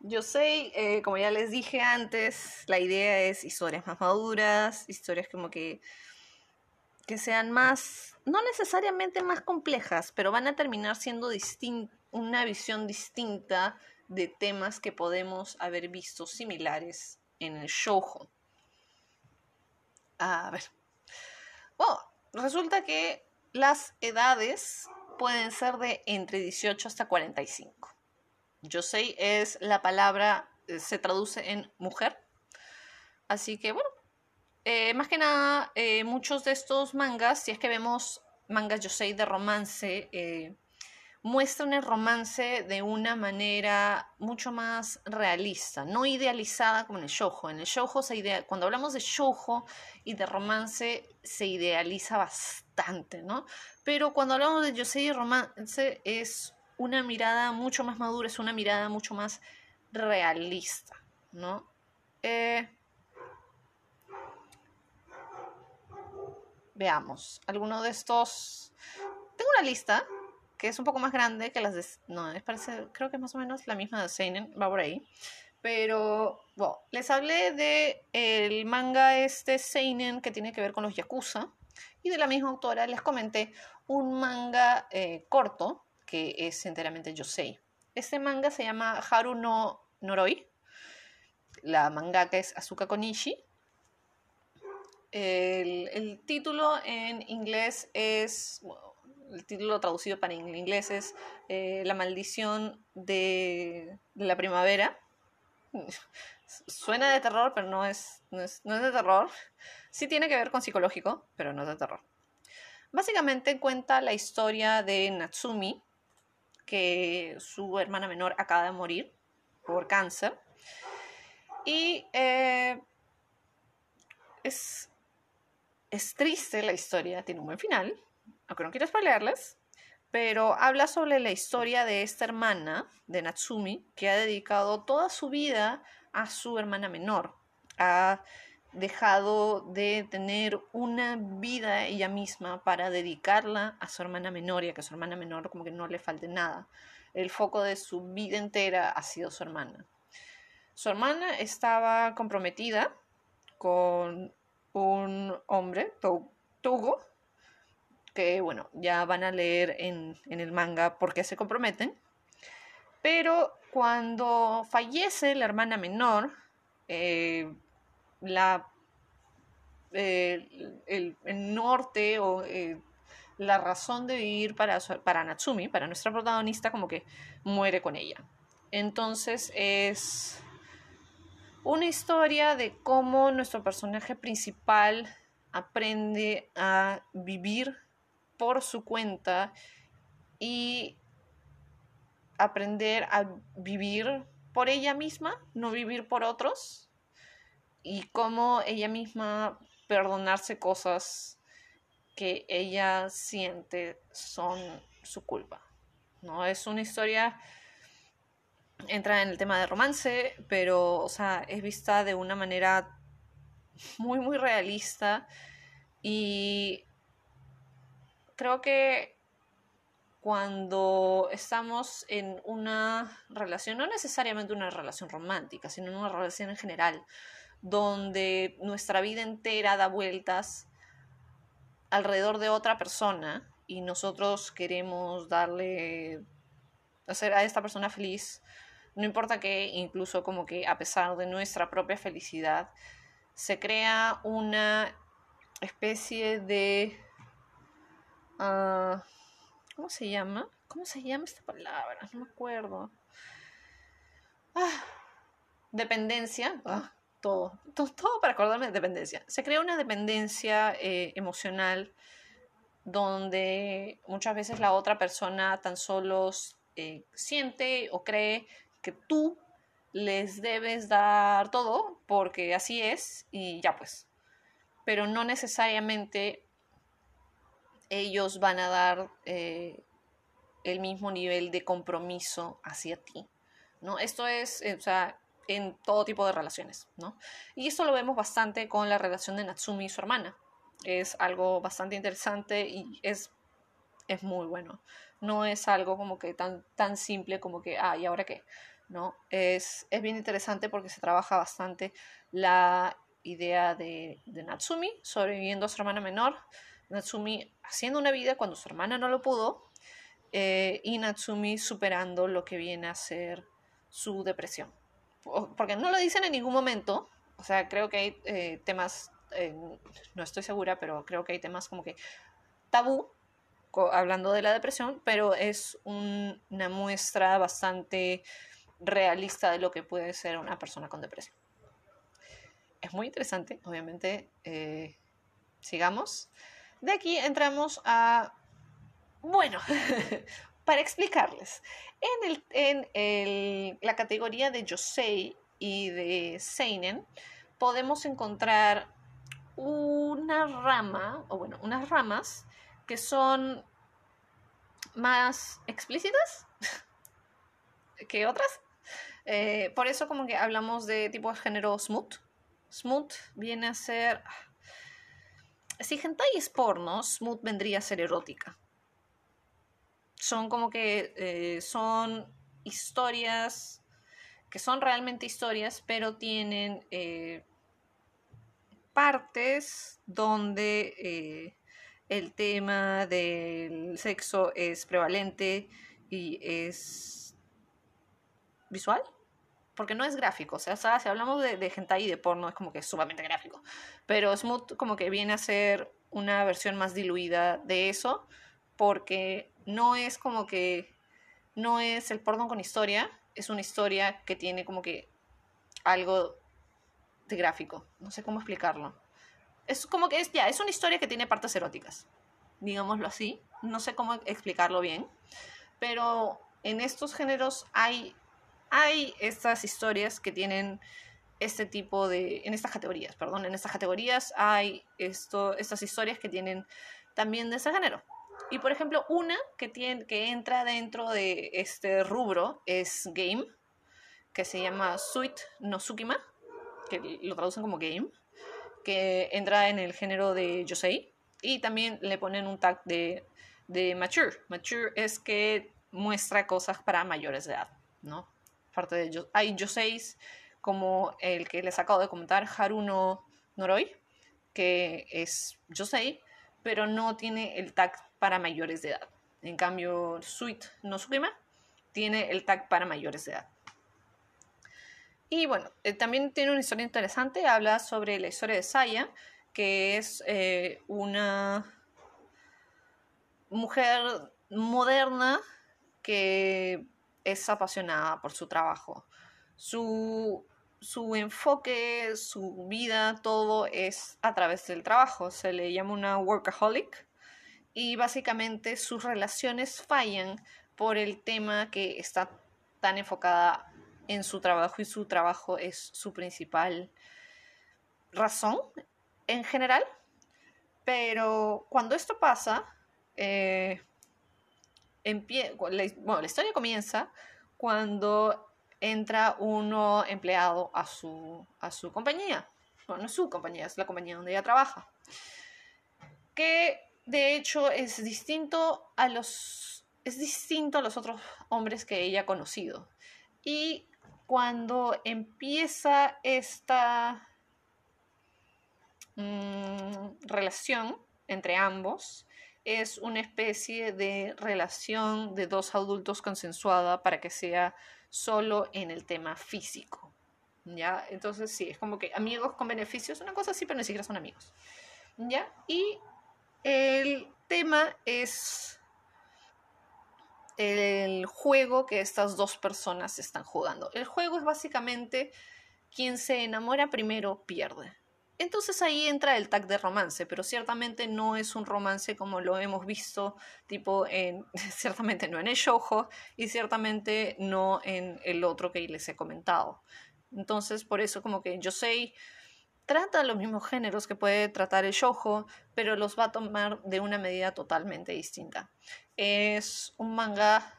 Yosei, eh, como ya les dije antes, la idea es historias más maduras, historias como que, que sean más, no necesariamente más complejas, pero van a terminar siendo una visión distinta de temas que podemos haber visto similares en el shoujo. A ver. Bueno, resulta que las edades pueden ser de entre 18 hasta 45. Yosei es la palabra, eh, se traduce en mujer. Así que bueno, eh, más que nada, eh, muchos de estos mangas, si es que vemos mangas Yosei de romance, muestran el romance de una manera mucho más realista, no idealizada como en el shoujo. En el shoujo, se cuando hablamos de shoujo y de romance, se idealiza bastante, Pero cuando hablamos de yosei romance, es una mirada mucho más madura, es una mirada mucho más realista, ¿no? Eh, veamos, alguno de estos... Tengo una lista que es un poco más grande que las de... No, es parece, creo que es más o menos la misma de Seinen, va por ahí. Pero, les hablé de el manga este Seinen que tiene que ver con los Yakuza. Y de la misma autora les comenté un manga eh, corto que es enteramente Yosei. Este manga se llama Haru no Noroi. La mangaka es Asuka Konishi. El, el título en inglés es el título traducido para inglés es eh, La maldición de, la primavera. Suena de terror, pero no es, no es, de terror. Sí tiene que ver con psicológico, pero no es de terror. Básicamente cuenta la historia de Natsumi, que su hermana menor acaba de morir por cáncer. Y eh, es, es triste la historia, tiene un buen final, aunque no quiero spoilearles, pero habla sobre la historia de esta hermana, de Natsumi, que ha dedicado toda su vida a su hermana menor. Ha dejado de tener una vida ella misma para dedicarla a su hermana menor y a que su hermana menor como que no le falte nada. El foco de su vida entera ha sido su hermana. Su hermana estaba comprometida con un hombre, Togo, que, bueno, ya van a leer en, el manga por qué se comprometen. Pero cuando fallece la hermana menor, eh, la, eh, el, norte o eh, la razón de vivir para, para Natsumi, para nuestra protagonista, como que muere con ella. Entonces es una historia de cómo nuestro personaje principal aprende a vivir por su cuenta y aprender a vivir por ella misma, no vivir por otros, y cómo ella misma perdonarse cosas que ella siente son su culpa. ¿no? Es una historia, entra en el tema de romance, pero, o sea, es vista de una manera muy, muy realista y creo que cuando estamos en una relación, no necesariamente una relación romántica, sino en una relación en general, donde nuestra vida entera da vueltas alrededor de otra persona y nosotros queremos darle, hacer a esta persona feliz, no importa que incluso como que a pesar de nuestra propia felicidad, se crea una especie de Ah, ¿Cómo se llama? ¿Cómo se llama esta palabra? No me acuerdo. Ah, dependencia. Ah, todo, todo, para acordarme de dependencia. Se crea una dependencia eh, emocional donde muchas veces la otra persona tan solo eh, siente o cree que tú les debes dar todo porque así es y ya pues. Pero no necesariamente ellos van a dar eh, el mismo nivel de compromiso hacia ti. ¿no? Esto es, eh, o sea, en todo tipo de relaciones, ¿no? Y esto lo vemos bastante con la relación de Natsumi y su hermana. Es algo bastante interesante y es, es muy bueno. No es algo como que tan, tan simple como que, ah, ¿y ahora qué? ¿No? Es, es bien interesante porque se trabaja bastante la idea de, de Natsumi sobreviviendo a su hermana menor, Natsumi haciendo una vida cuando su hermana no lo pudo eh, y Natsumi superando lo que viene a ser su depresión. Porque no lo dicen en ningún momento, o sea, creo que hay eh, temas, eh, no estoy segura, pero creo que hay temas como que tabú, hablando de la depresión, pero es una muestra bastante realista de lo que puede ser una persona con depresión. Es muy interesante, obviamente. sigamos. De aquí entramos a, bueno, para explicarles, en, el, en el, la categoría de Yosei y de Seinen podemos encontrar una rama, o bueno, unas ramas que son más explícitas que otras. Eh, por eso como que hablamos de tipo de género smooth. Smooth viene a ser... Si hentai es porno, smooth vendría a ser erótica. Son como que eh, son historias que son realmente historias, pero tienen eh, partes donde el tema del sexo es prevalente y es visual, porque no es gráfico, o sea, si hablamos de, de hentai y de porno es como que es sumamente gráfico, pero Smooth como que viene a ser una versión más diluida de eso, porque no es como que, no es el porno con historia, es una historia que tiene como que algo de gráfico, no sé cómo explicarlo es como que es ya, es una historia que tiene partes eróticas, digámoslo así. No sé cómo explicarlo bien, pero en estos géneros hay, hay estas historias que tienen este tipo de, en estas categorías, perdón, en estas categorías hay esto, estas historias que tienen también de ese género. Y por ejemplo, una que, tiene, que entra dentro de este rubro es Game, que se llama Sweet no que lo traducen como Game que entra en el género de Yosei. Y también le ponen un tag de, de mature. Mature es que muestra cosas para mayores de edad, ¿no? Parte de hay Yoseis como el que les acabo de comentar, Haruno Noroi, que es Yosei, pero no tiene el tag para mayores de edad. En cambio, Sweet no Tsukima tiene el tag para mayores de edad. Y bueno, eh, también tiene una historia interesante, habla sobre la historia de Saya, que es eh, una mujer moderna que es apasionada por su trabajo. Su, su enfoque, su vida, todo es a través del trabajo. Se le llama una workaholic y básicamente sus relaciones fallan por el tema que está tan enfocada en su trabajo y su trabajo es su principal razón en general. Pero cuando esto pasa, eh, bueno, la historia comienza cuando entra un nuevo empleado a su, a su compañía. Bueno, no es su compañía, es la compañía donde ella trabaja. Que de hecho es distinto a los, es distinto a los otros hombres que ella ha conocido. Y cuando empieza esta mm, relación entre ambos, es una especie de relación de dos adultos consensuada para que sea solo en el tema físico. ¿Ya? Entonces sí, es como que amigos con beneficios, una cosa así, pero ni siquiera son amigos. ¿Ya? Y el tema es el juego que estas dos personas están jugando. El juego es básicamente quien se enamora primero pierde. Entonces ahí entra el tag de romance, pero ciertamente no es un romance como lo hemos visto, tipo en, ciertamente no en el shoujo y ciertamente no en el otro que les he comentado. Entonces por eso como que yo sé trata los mismos géneros que puede tratar el shoujo, pero los va a tomar de una medida totalmente distinta. Es un manga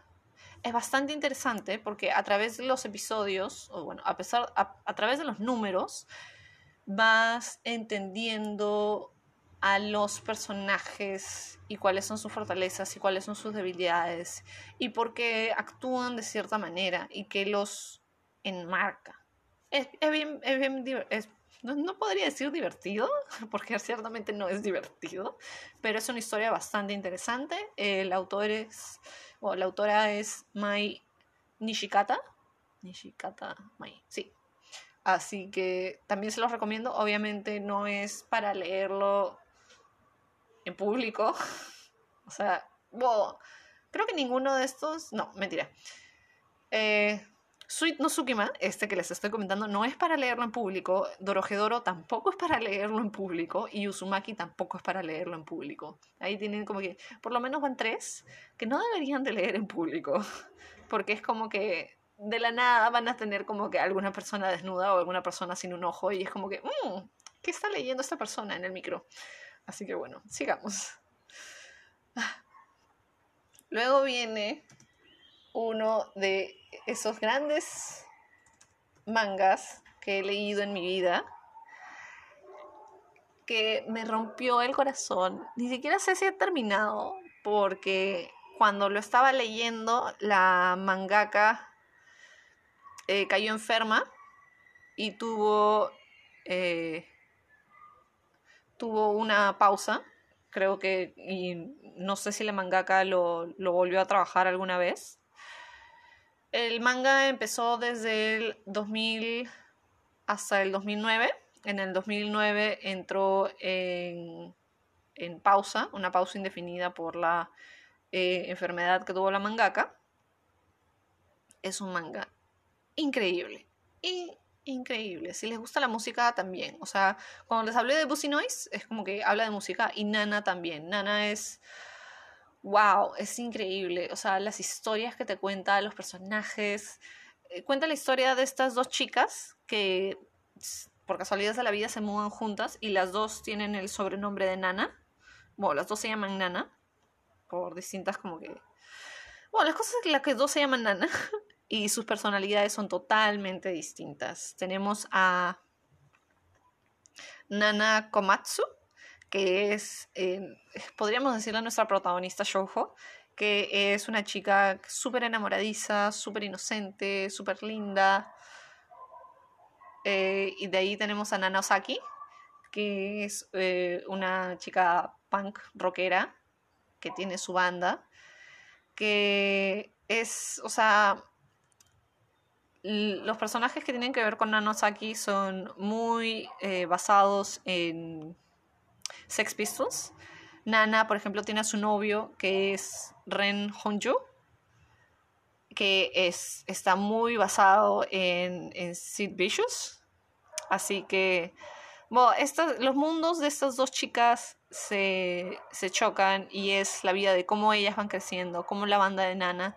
es bastante interesante porque a través de los episodios, o bueno, a pesar a, través de los números vas entendiendo a los personajes y cuáles son sus fortalezas y cuáles son sus debilidades y por qué actúan de cierta manera y que los enmarca. Es, bien, es, bien, es no, podría decir divertido, porque ciertamente no es divertido, pero es una historia bastante interesante. El autor es, o la autora es Mai Nishikata. Nishikata Mai, sí. Así que también se los recomiendo. Obviamente no es para leerlo en público. O sea, creo que ninguno de estos, no, mentira. Eh, Sweet no este que les estoy comentando, no es para leerlo en público. Dorohedoro tampoco es para leerlo en público. Y Uzumaki tampoco es para leerlo en público. Ahí tienen como que, por lo menos van tres que no deberían de leer en público. Porque es como que de la nada van a tener como que alguna persona desnuda o alguna persona sin un ojo. Y es como que, mmm, ¿qué está leyendo esta persona en el micro? Así que bueno, sigamos. Luego viene uno de esos grandes mangas que he leído en mi vida que me rompió el corazón. Ni siquiera sé si he terminado porque cuando lo estaba leyendo la mangaka eh, cayó enferma y tuvo eh, tuvo una pausa creo que y no sé si la mangaka lo, volvió a trabajar alguna vez el manga empezó desde el 2000 hasta el 2009. En el 2009 entró en, pausa, una pausa indefinida por la eh, enfermedad que tuvo la mangaka. Es un manga increíble. Y increíble. Si les gusta la música también. O sea, cuando les hablé de Busy Noise, es como que habla de música y Nana también. Nana es wow, es increíble. O sea, las historias que te cuenta, los personajes. Eh, cuenta la historia de estas dos chicas que por casualidad de la vida se mudan juntas y las dos tienen el sobrenombre de Nana. Bueno, las dos se llaman Nana. Por distintas como que... Bueno, las cosas las que dos se llaman Nana y sus personalidades son totalmente distintas. Tenemos a Nana Komatsu, que es, eh, podríamos decirle nuestra protagonista Shoujo, que es una chica súper enamoradiza, súper inocente, súper linda. Eh, y de ahí tenemos a Nana Osaki, que es eh, una chica punk rockera que tiene su banda, que es, o sea, los personajes que tienen que ver con Nana Osaki son muy basados en Sex Pistols. Nana, por ejemplo, tiene a su novio que es Ren Honju, que es, está muy basado en, en Sid Vicious. Así que, bueno, los mundos de estas dos chicas se, se chocan y es la vida de cómo ellas van creciendo, cómo la banda de Nana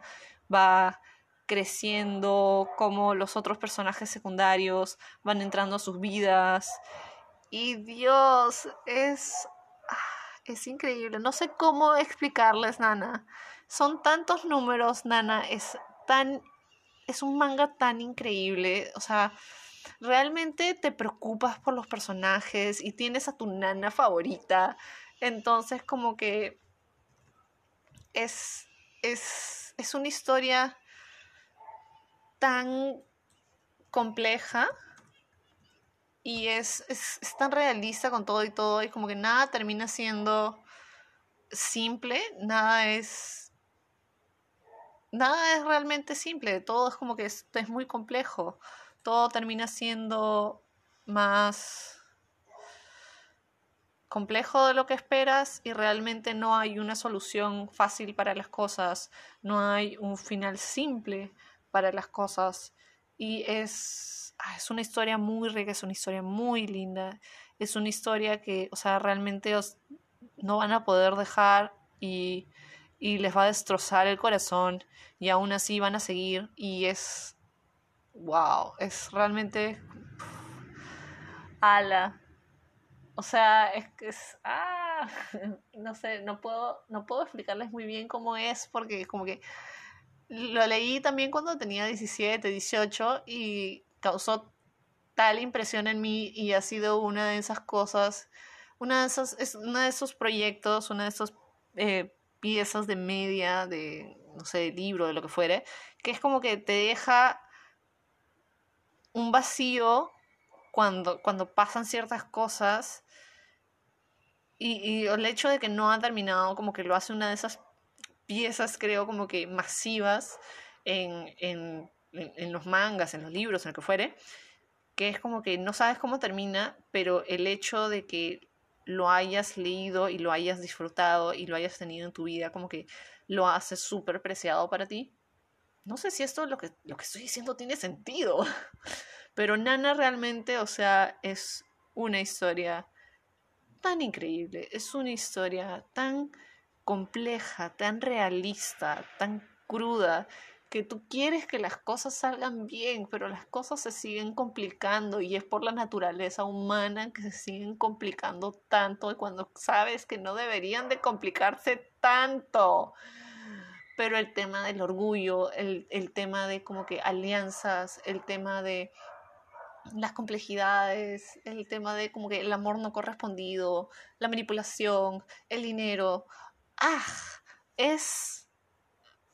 va creciendo, cómo los otros personajes secundarios van entrando a sus vidas y Dios, es, ah, es increíble. No sé cómo explicarles, Nana. Son tantos números, Nana. Es tan, es un manga tan increíble. O sea, realmente te preocupas por los personajes y tienes a tu nana favorita. Entonces, como que es, es, es una historia tan compleja y es, es, tan realista con todo y todo, y como que nada termina siendo simple, nada es... Nada es realmente simple, todo es como que es, es muy complejo, todo termina siendo más complejo de lo que esperas y realmente no hay una solución fácil para las cosas, no hay un final simple para las cosas. Y es Ah, es una historia muy rica, es una historia muy linda, es una historia que, o sea, realmente os, no van a poder dejar y, y les va a destrozar el corazón y aún así van a seguir. Y es, wow, es realmente, ala. O sea, es que es, ah, no sé, no puedo, no puedo explicarles muy bien cómo es porque como que lo leí también cuando tenía 17, 18 y causó tal impresión en mí y ha sido una de esas cosas, una de esos, es uno de esos proyectos, una de esas eh, piezas de media, de, no sé, de libro, de lo que fuere, que es como que te deja un vacío cuando, cuando pasan ciertas cosas y, y, el hecho de que no ha terminado como que lo hace una de esas piezas, creo, como que masivas en, en en, los mangas, en los libros, en lo que fuere, que es como que no sabes cómo termina, pero el hecho de que lo hayas leído y lo hayas disfrutado y lo hayas tenido en tu vida, como que lo hace súper preciado para ti. no sé si esto lo que, lo que estoy diciendo tiene sentido, pero Nana realmente, o sea, es una historia tan increíble, es una historia tan compleja, tan realista, tan cruda, que tú quieres que las cosas salgan bien, pero las cosas se siguen complicando y es por la naturaleza humana que se siguen complicando tanto cuando sabes que no deberían de complicarse tanto. Pero el tema del orgullo, el, el tema de como que alianzas, el tema de las complejidades, el tema de como que el amor no correspondido, la manipulación, el dinero. ¡Ah! Es.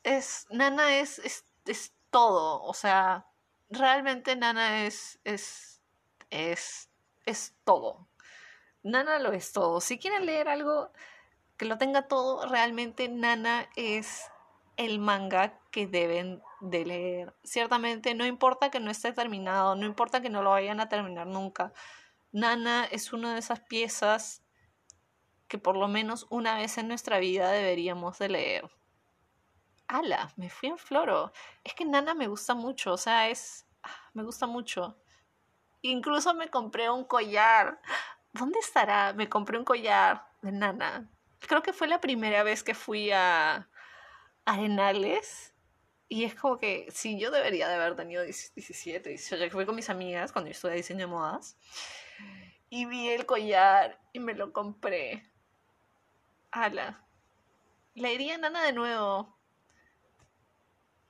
Es. Nana es, es, todo. O sea, realmente Nana es. es. es. es todo. Nana lo es todo. Si quieren leer algo que lo tenga todo, realmente Nana es el manga que deben de leer. Ciertamente no importa que no esté terminado, no importa que no lo vayan a terminar nunca. Nana es una de esas piezas que por lo menos una vez en nuestra vida deberíamos de leer. ¡Hala! Me fui en floro. Es que Nana me gusta mucho, o sea, es... Ah, me gusta mucho. Incluso me compré un collar. ¿Dónde estará? Me compré un collar de Nana. Creo que fue la primera vez que fui a, Arenales. Y es como que, sí, yo debería de haber tenido 17, 18, que fui con mis amigas cuando yo estudié diseño de modas. Y vi el collar y me lo compré. Ala. Le iría a Nana de nuevo.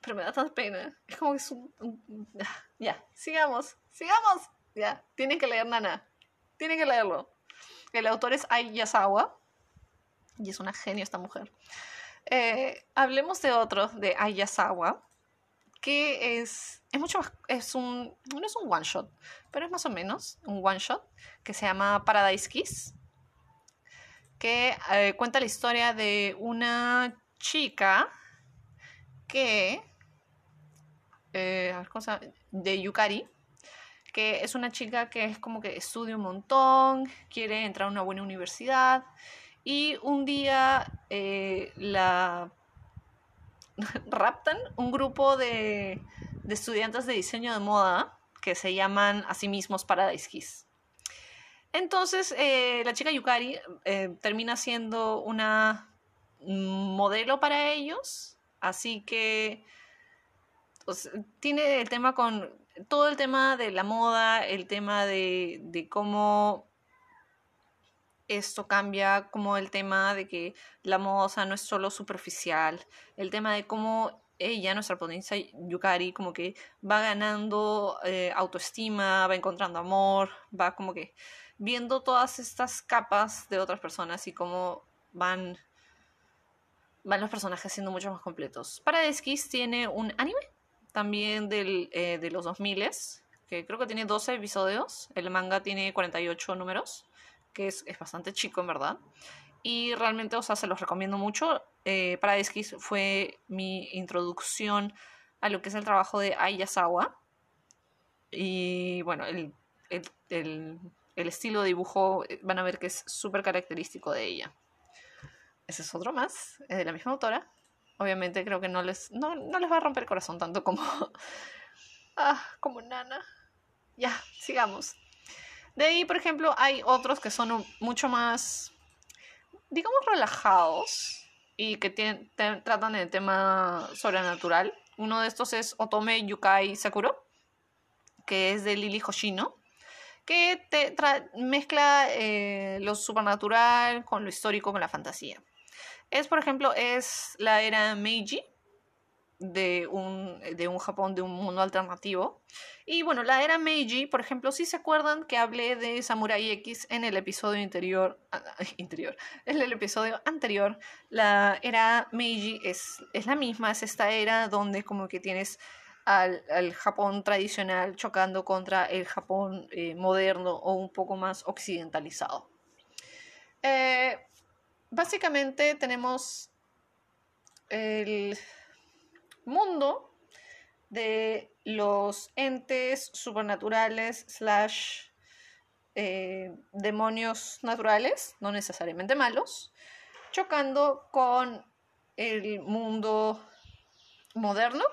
Pero me da tanta pena. Es como que es un... Ya, sigamos, sigamos. Ya, tienen que leer Nana. Tienen que leerlo. El autor es Ai Yasawa. Y es una genio esta mujer. Eh, hablemos de otro, de Ayasawa, que es, es mucho más, es un, no es un one shot, pero es más o menos un one shot, que se llama Paradise Kiss, que eh, cuenta la historia de una chica que, eh, de Yukari, que es una chica que es como que estudia un montón, quiere entrar a una buena universidad y un día eh, la raptan un grupo de, estudiantes de diseño de moda que se llaman a sí mismos Paradise Kiss. Entonces, eh, la chica Yukari eh, termina siendo una modelo para ellos, así que tiene el tema con todo el tema de la moda, el tema de, cómo esto cambia como el tema de que la moza no es solo superficial, el tema de cómo ella, nuestra potencia Yukari, como que va ganando eh, autoestima, va encontrando amor, va como que viendo todas estas capas de otras personas y cómo van, van los personajes siendo mucho más completos. Paradise Kiss tiene un anime también del, eh, de los 2000 que creo que tiene 12 episodios, el manga tiene 48 números que es, bastante chico en verdad. Y realmente, o sea, se los recomiendo mucho. Eh, Paradise fue mi introducción a lo que es el trabajo de Ayasawa. Y bueno, el, estilo de dibujo eh, van a ver que es súper característico de ella. Ese es otro más, es de la misma autora. Obviamente creo que no les, no, no les va a romper el corazón tanto como, ah, como Nana. Ya, sigamos. De ahí, por ejemplo, hay otros que son mucho más, digamos, relajados y que tienen, tratan el tema sobrenatural. Uno de estos es Otome Yukai Sakuro, que es de Lili Hoshino, que te mezcla eh, lo supernatural con lo histórico, con la fantasía. Es, por ejemplo, es la era Meiji, de un, de un Japón, de un mundo alternativo. Y bueno, la era Meiji, por ejemplo, si se acuerdan que hablé de Samurai X en el episodio interior, interior, en el episodio anterior, la era Meiji es, es la misma, es esta era donde como que tienes al, Japón tradicional chocando contra el Japón eh, moderno o un poco más occidentalizado. Eh, básicamente tenemos el mundo de los entes supernaturales slash eh, demonios naturales, no necesariamente malos, chocando con el mundo moderno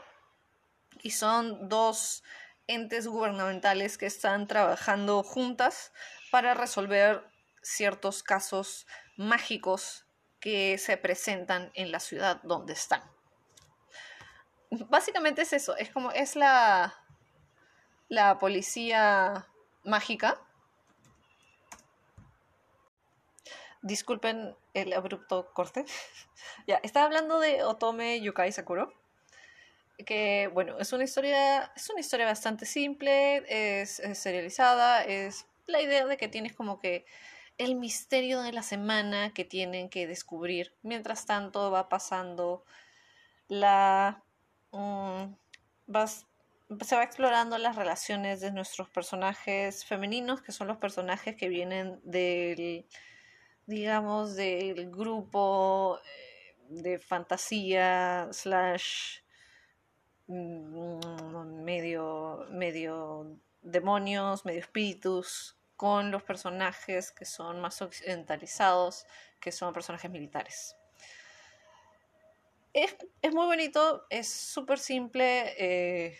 y son dos entes gubernamentales que están trabajando juntas para resolver ciertos casos mágicos que se presentan en la ciudad donde están. Básicamente es eso, es como es la la policía mágica. Disculpen el abrupto corte. ya, estaba hablando de Otome Yukai Sakuro que bueno, es una historia, es una historia bastante simple, es, serializada, es la idea de que tienes como que el misterio de la semana que tienen que descubrir. Mientras tanto va pasando la... Mm, se va explorando las relaciones de nuestros personajes femeninos, que son los personajes que vienen del, digamos, del grupo eh, de fantasía slash medio, medio demonios, medio espíritus, con los personajes que son más occidentalizados, que son personajes militares. Es, muy bonito, es súper simple eh,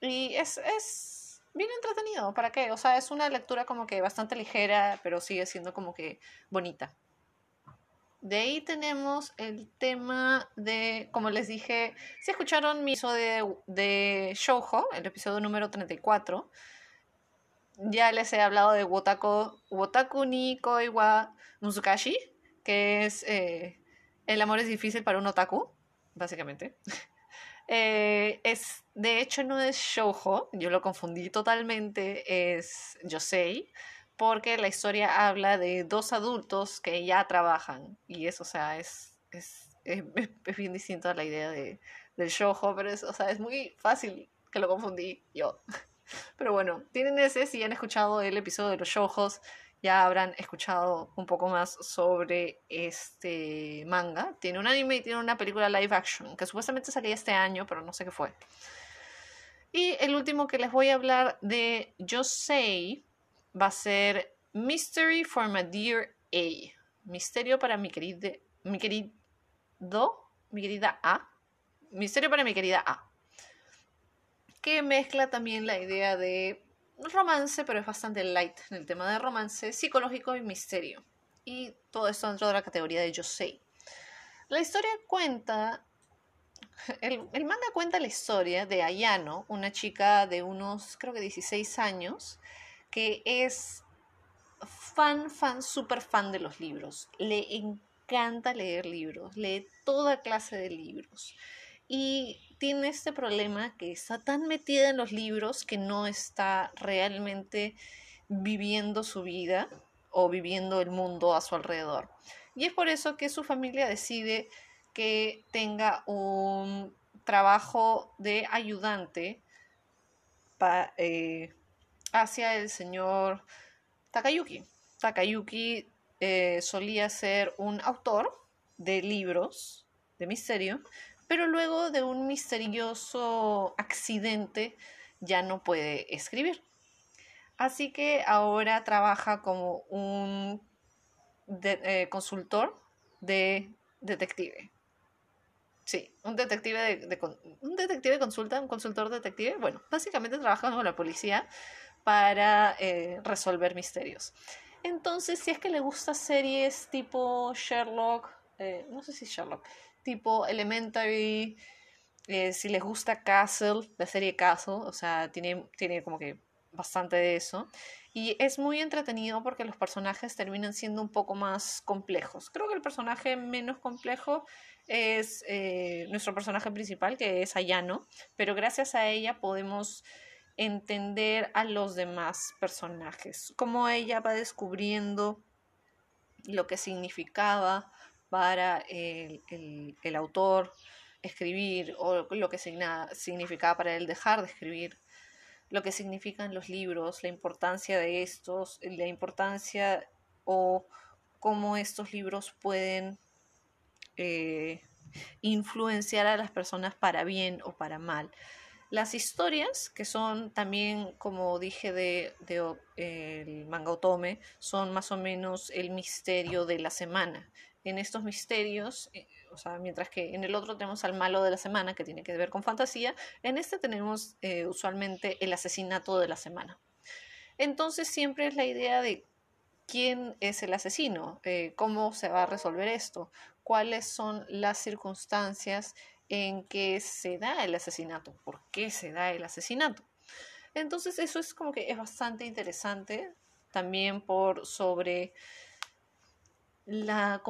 y es, es bien entretenido. ¿Para qué? O sea, es una lectura como que bastante ligera, pero sigue siendo como que bonita. De ahí tenemos el tema de, como les dije, si escucharon mi episodio de, de Shoujo, el episodio número 34, ya les he hablado de Wotaku, Wotaku ni Koiwa Musukashi, que es eh, El amor es difícil para un otaku, básicamente. Eh, es, de hecho, no es Shoujo, yo lo confundí totalmente, es Yosei porque la historia habla de dos adultos que ya trabajan y eso, o sea, es, es, es, bien distinto a la idea de, del shoujo, pero es, o sea, es muy fácil que lo confundí yo. Pero bueno, tienen ese, si han escuchado el episodio de los shoujos, ya habrán escuchado un poco más sobre este manga. Tiene un anime y tiene una película live action que supuestamente salía este año, pero no sé qué fue. Y el último que les voy a hablar de Yosei va a ser Mystery for my dear A. Misterio para mi querido, mi querido, mi querida A. Misterio para mi querida A. Que mezcla también la idea de romance, pero es bastante light en el tema de romance, psicológico y misterio. Y todo esto dentro de la categoría de Yosei. La historia cuenta el, el, manga cuenta la historia de Ayano, una chica de unos, creo que 16 años, que es fan, fan, súper fan de los libros. Le encanta leer libros, lee toda clase de libros. Y tiene este problema que está tan metida en los libros que no está realmente viviendo su vida o viviendo el mundo a su alrededor. Y es por eso que su familia decide que tenga un trabajo de ayudante para, eh, hacia el señor Takayuki. Takayuki eh, solía ser un autor de libros de misterio, pero luego de un misterioso accidente ya no puede escribir. Así que ahora trabaja como un eh, consultor de detective. Sí, un detective de, un detective consulta, un consultor detective. Bueno, básicamente trabaja con la policía para eh, resolver misterios. Entonces, si es que le gusta series tipo Sherlock, eh, no sé si Sherlock, tipo Elementary, eh, si les gusta Castle, la serie Castle, o sea, tiene, tiene como que bastante de eso. Y es muy entretenido porque los personajes terminan siendo un poco más complejos. Creo que el personaje menos complejo es nuestro personaje principal, que es Ayano, pero gracias a ella podemos entender a los demás personajes, cómo ella va descubriendo lo que significaba para el, autor escribir o lo que significaba para él dejar de escribir, lo que significan los libros, la importancia de estos, la importancia o cómo estos libros pueden eh, influenciar a las personas para bien o para mal. Las historias, que son también, como dije, de, el manga otome, son más o menos el misterio de la semana. En estos misterios, eh, O sea, mientras que en el otro tenemos al malo de la semana, que tiene que ver con fantasía, en este tenemos eh, usualmente el asesinato de la semana. Entonces siempre es la idea de quién es el asesino, eh, cómo se va a resolver esto, cuáles son las circunstancias en que se da el asesinato, por qué se da el asesinato. Entonces eso es como que es bastante interesante también por sobre la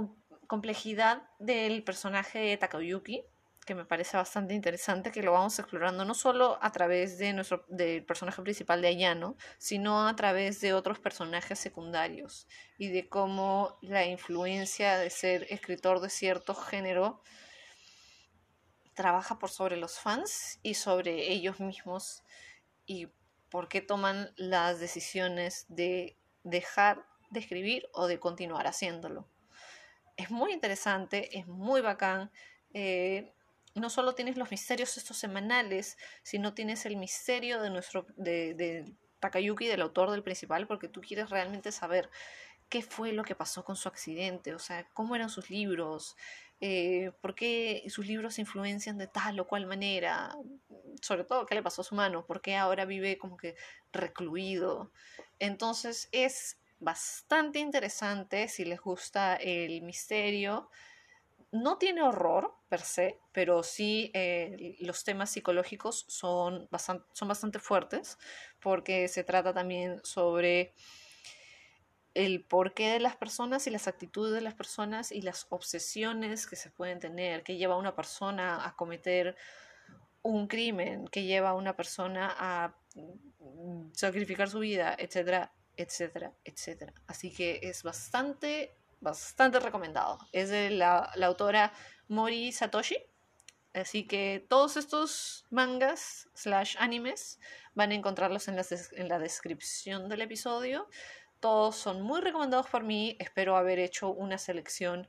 complejidad del personaje de Takayuki, que me parece bastante interesante, que lo vamos explorando no solo a través de nuestro, del personaje principal de Ayano, sino a través de otros personajes secundarios y de cómo la influencia de ser escritor de cierto género trabaja por sobre los fans y sobre ellos mismos y por qué toman las decisiones de dejar de escribir o de continuar haciéndolo. Es muy interesante, es muy bacán. Eh, no solo tienes los misterios estos semanales, sino tienes el misterio de nuestro de, de Takayuki, del autor del principal, porque tú quieres realmente saber qué fue lo que pasó con su accidente, o sea, cómo eran sus libros, eh, por qué sus libros se influencian de tal o cual manera, sobre todo qué le pasó a su mano, por qué ahora vive como que recluido. Entonces es bastante interesante si les gusta el misterio. No tiene horror per se, pero sí eh, los temas psicológicos son bastante, son bastante fuertes porque se trata también sobre el porqué de las personas y las actitudes de las personas y las obsesiones que se pueden tener, que lleva a una persona a cometer un crimen, que lleva a una persona a sacrificar su vida, etcétera, etcétera, etcétera. Así que es bastante bastante recomendado. Es de la, autora Mori Satoshi. Así que todos estos mangas slash animes van a encontrarlos en la, en la descripción del episodio. Todos son muy recomendados por mí. Espero haber hecho una selección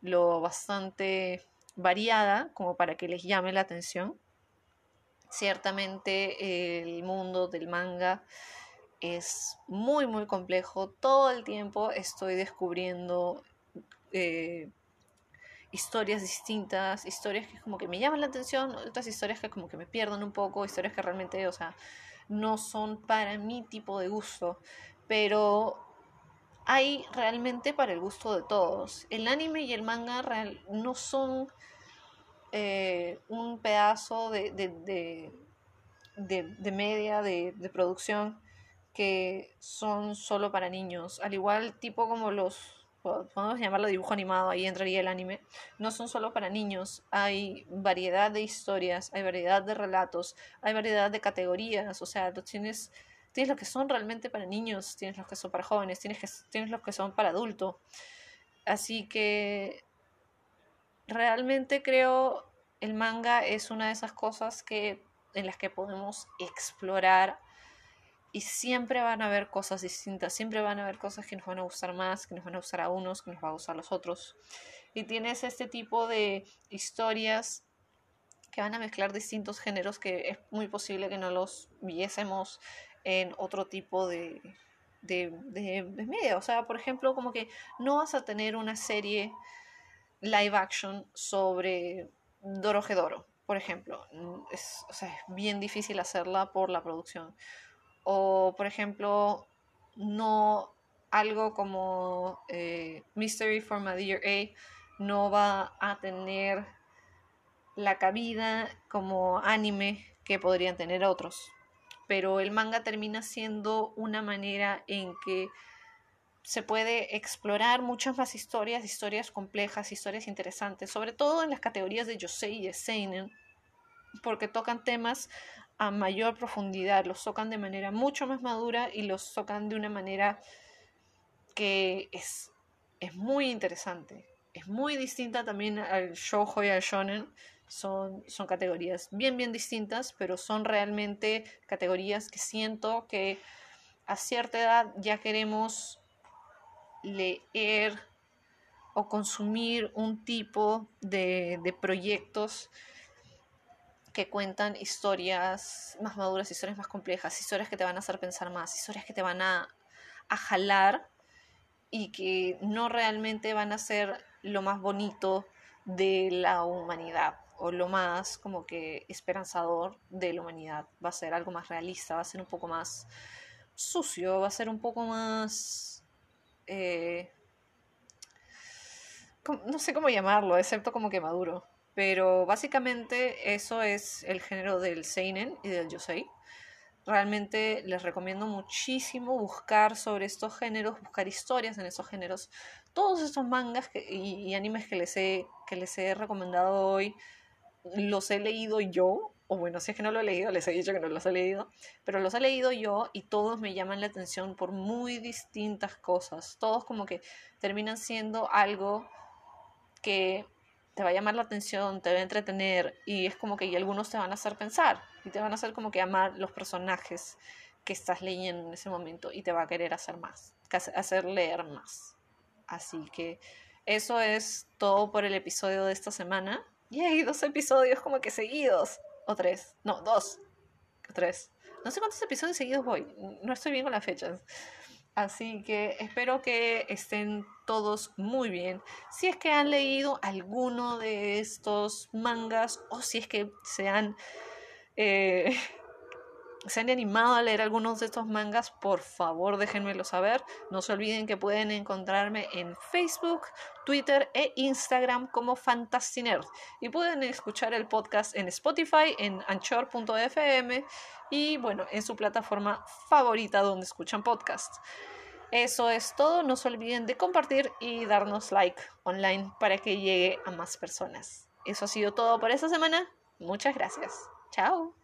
lo bastante variada como para que les llame la atención. Ciertamente el mundo del manga es muy, muy complejo. Todo el tiempo estoy descubriendo eh, historias distintas, historias que como que me llaman la atención, otras historias que como que me pierden un poco, historias que realmente, o sea, no son para mi tipo de gusto, pero hay realmente para el gusto de todos. El anime y el manga real, no son eh, un pedazo de, de, de media, de, producción que son solo para niños, al igual tipo como los, podemos llamarlo dibujo animado, ahí entraría el anime, no son solo para niños, hay variedad de historias, hay variedad de relatos, hay variedad de categorías, o sea, tienes, tienes los que son realmente para niños, tienes los que son para jóvenes, tienes, que, tienes los que son para adultos, así que realmente creo el manga es una de esas cosas que en las que podemos explorar y siempre van a haber cosas distintas, siempre van a haber cosas que nos van a gustar más, que nos van a gustar a unos, que nos van a gustar a los otros. Y tienes este tipo de historias que van a mezclar distintos géneros que es muy posible que no los viésemos en otro tipo de, de, de, media. O sea, por ejemplo, como que no vas a tener una serie live action sobre Dorojedoro, por ejemplo. Es, o sea, es bien difícil hacerla por la producción o, por ejemplo, no algo como eh, Mystery for My Dear A no va a tener la cabida como anime que podrían tener otros. Pero el manga termina siendo una manera en que se puede explorar muchas más historias, historias complejas, historias interesantes, sobre todo en las categorías de Yosei y Seinen, porque tocan temas a mayor profundidad, los tocan de manera mucho más madura y los tocan de una manera que es, es muy interesante. Es muy distinta también al shoujo y al shonen. Son, son categorías bien, bien distintas, pero son realmente categorías que siento que a cierta edad ya queremos leer o consumir un tipo de, de proyectos que cuentan historias más maduras, historias más complejas, historias que te van a hacer pensar más, historias que te van a, jalar y que no realmente van a ser lo más bonito de la humanidad o lo más como que esperanzador de la humanidad. Va a ser algo más realista, va a ser un poco más sucio, va a ser un poco más... Eh, no sé cómo llamarlo, excepto como que maduro. Pero básicamente eso es el género del Seinen y del Yosei. Realmente les recomiendo muchísimo buscar sobre estos géneros, buscar historias en esos géneros. Todos estos mangas y, animes que les, he, que les he recomendado hoy, los he leído yo, o bueno, si es que no lo he leído, les he dicho que no los he leído, pero los he leído yo y todos me llaman la atención por muy distintas cosas. Todos como que terminan siendo algo que te va a llamar la atención, te va a entretener y es como que y algunos te van a hacer pensar y te van a hacer como que amar los personajes que estás leyendo en ese momento y te va a querer hacer más, hacer leer más. Así que eso es todo por el episodio de esta semana. Y hay dos episodios como que seguidos. O tres. No, dos. O tres. No sé cuántos episodios seguidos voy. No estoy bien con las fechas. Así que espero que estén todos muy bien. Si es que han leído alguno de estos mangas o si es que se han, eh, se han animado a leer algunos de estos mangas, por favor déjenmelo saber. No se olviden que pueden encontrarme en Facebook, Twitter e Instagram como Fantastinerd. Y pueden escuchar el podcast en Spotify, en anchor.fm y bueno, en su plataforma favorita donde escuchan podcasts. Eso es todo, no se olviden de compartir y darnos like online para que llegue a más personas. Eso ha sido todo por esta semana. Muchas gracias. Chao.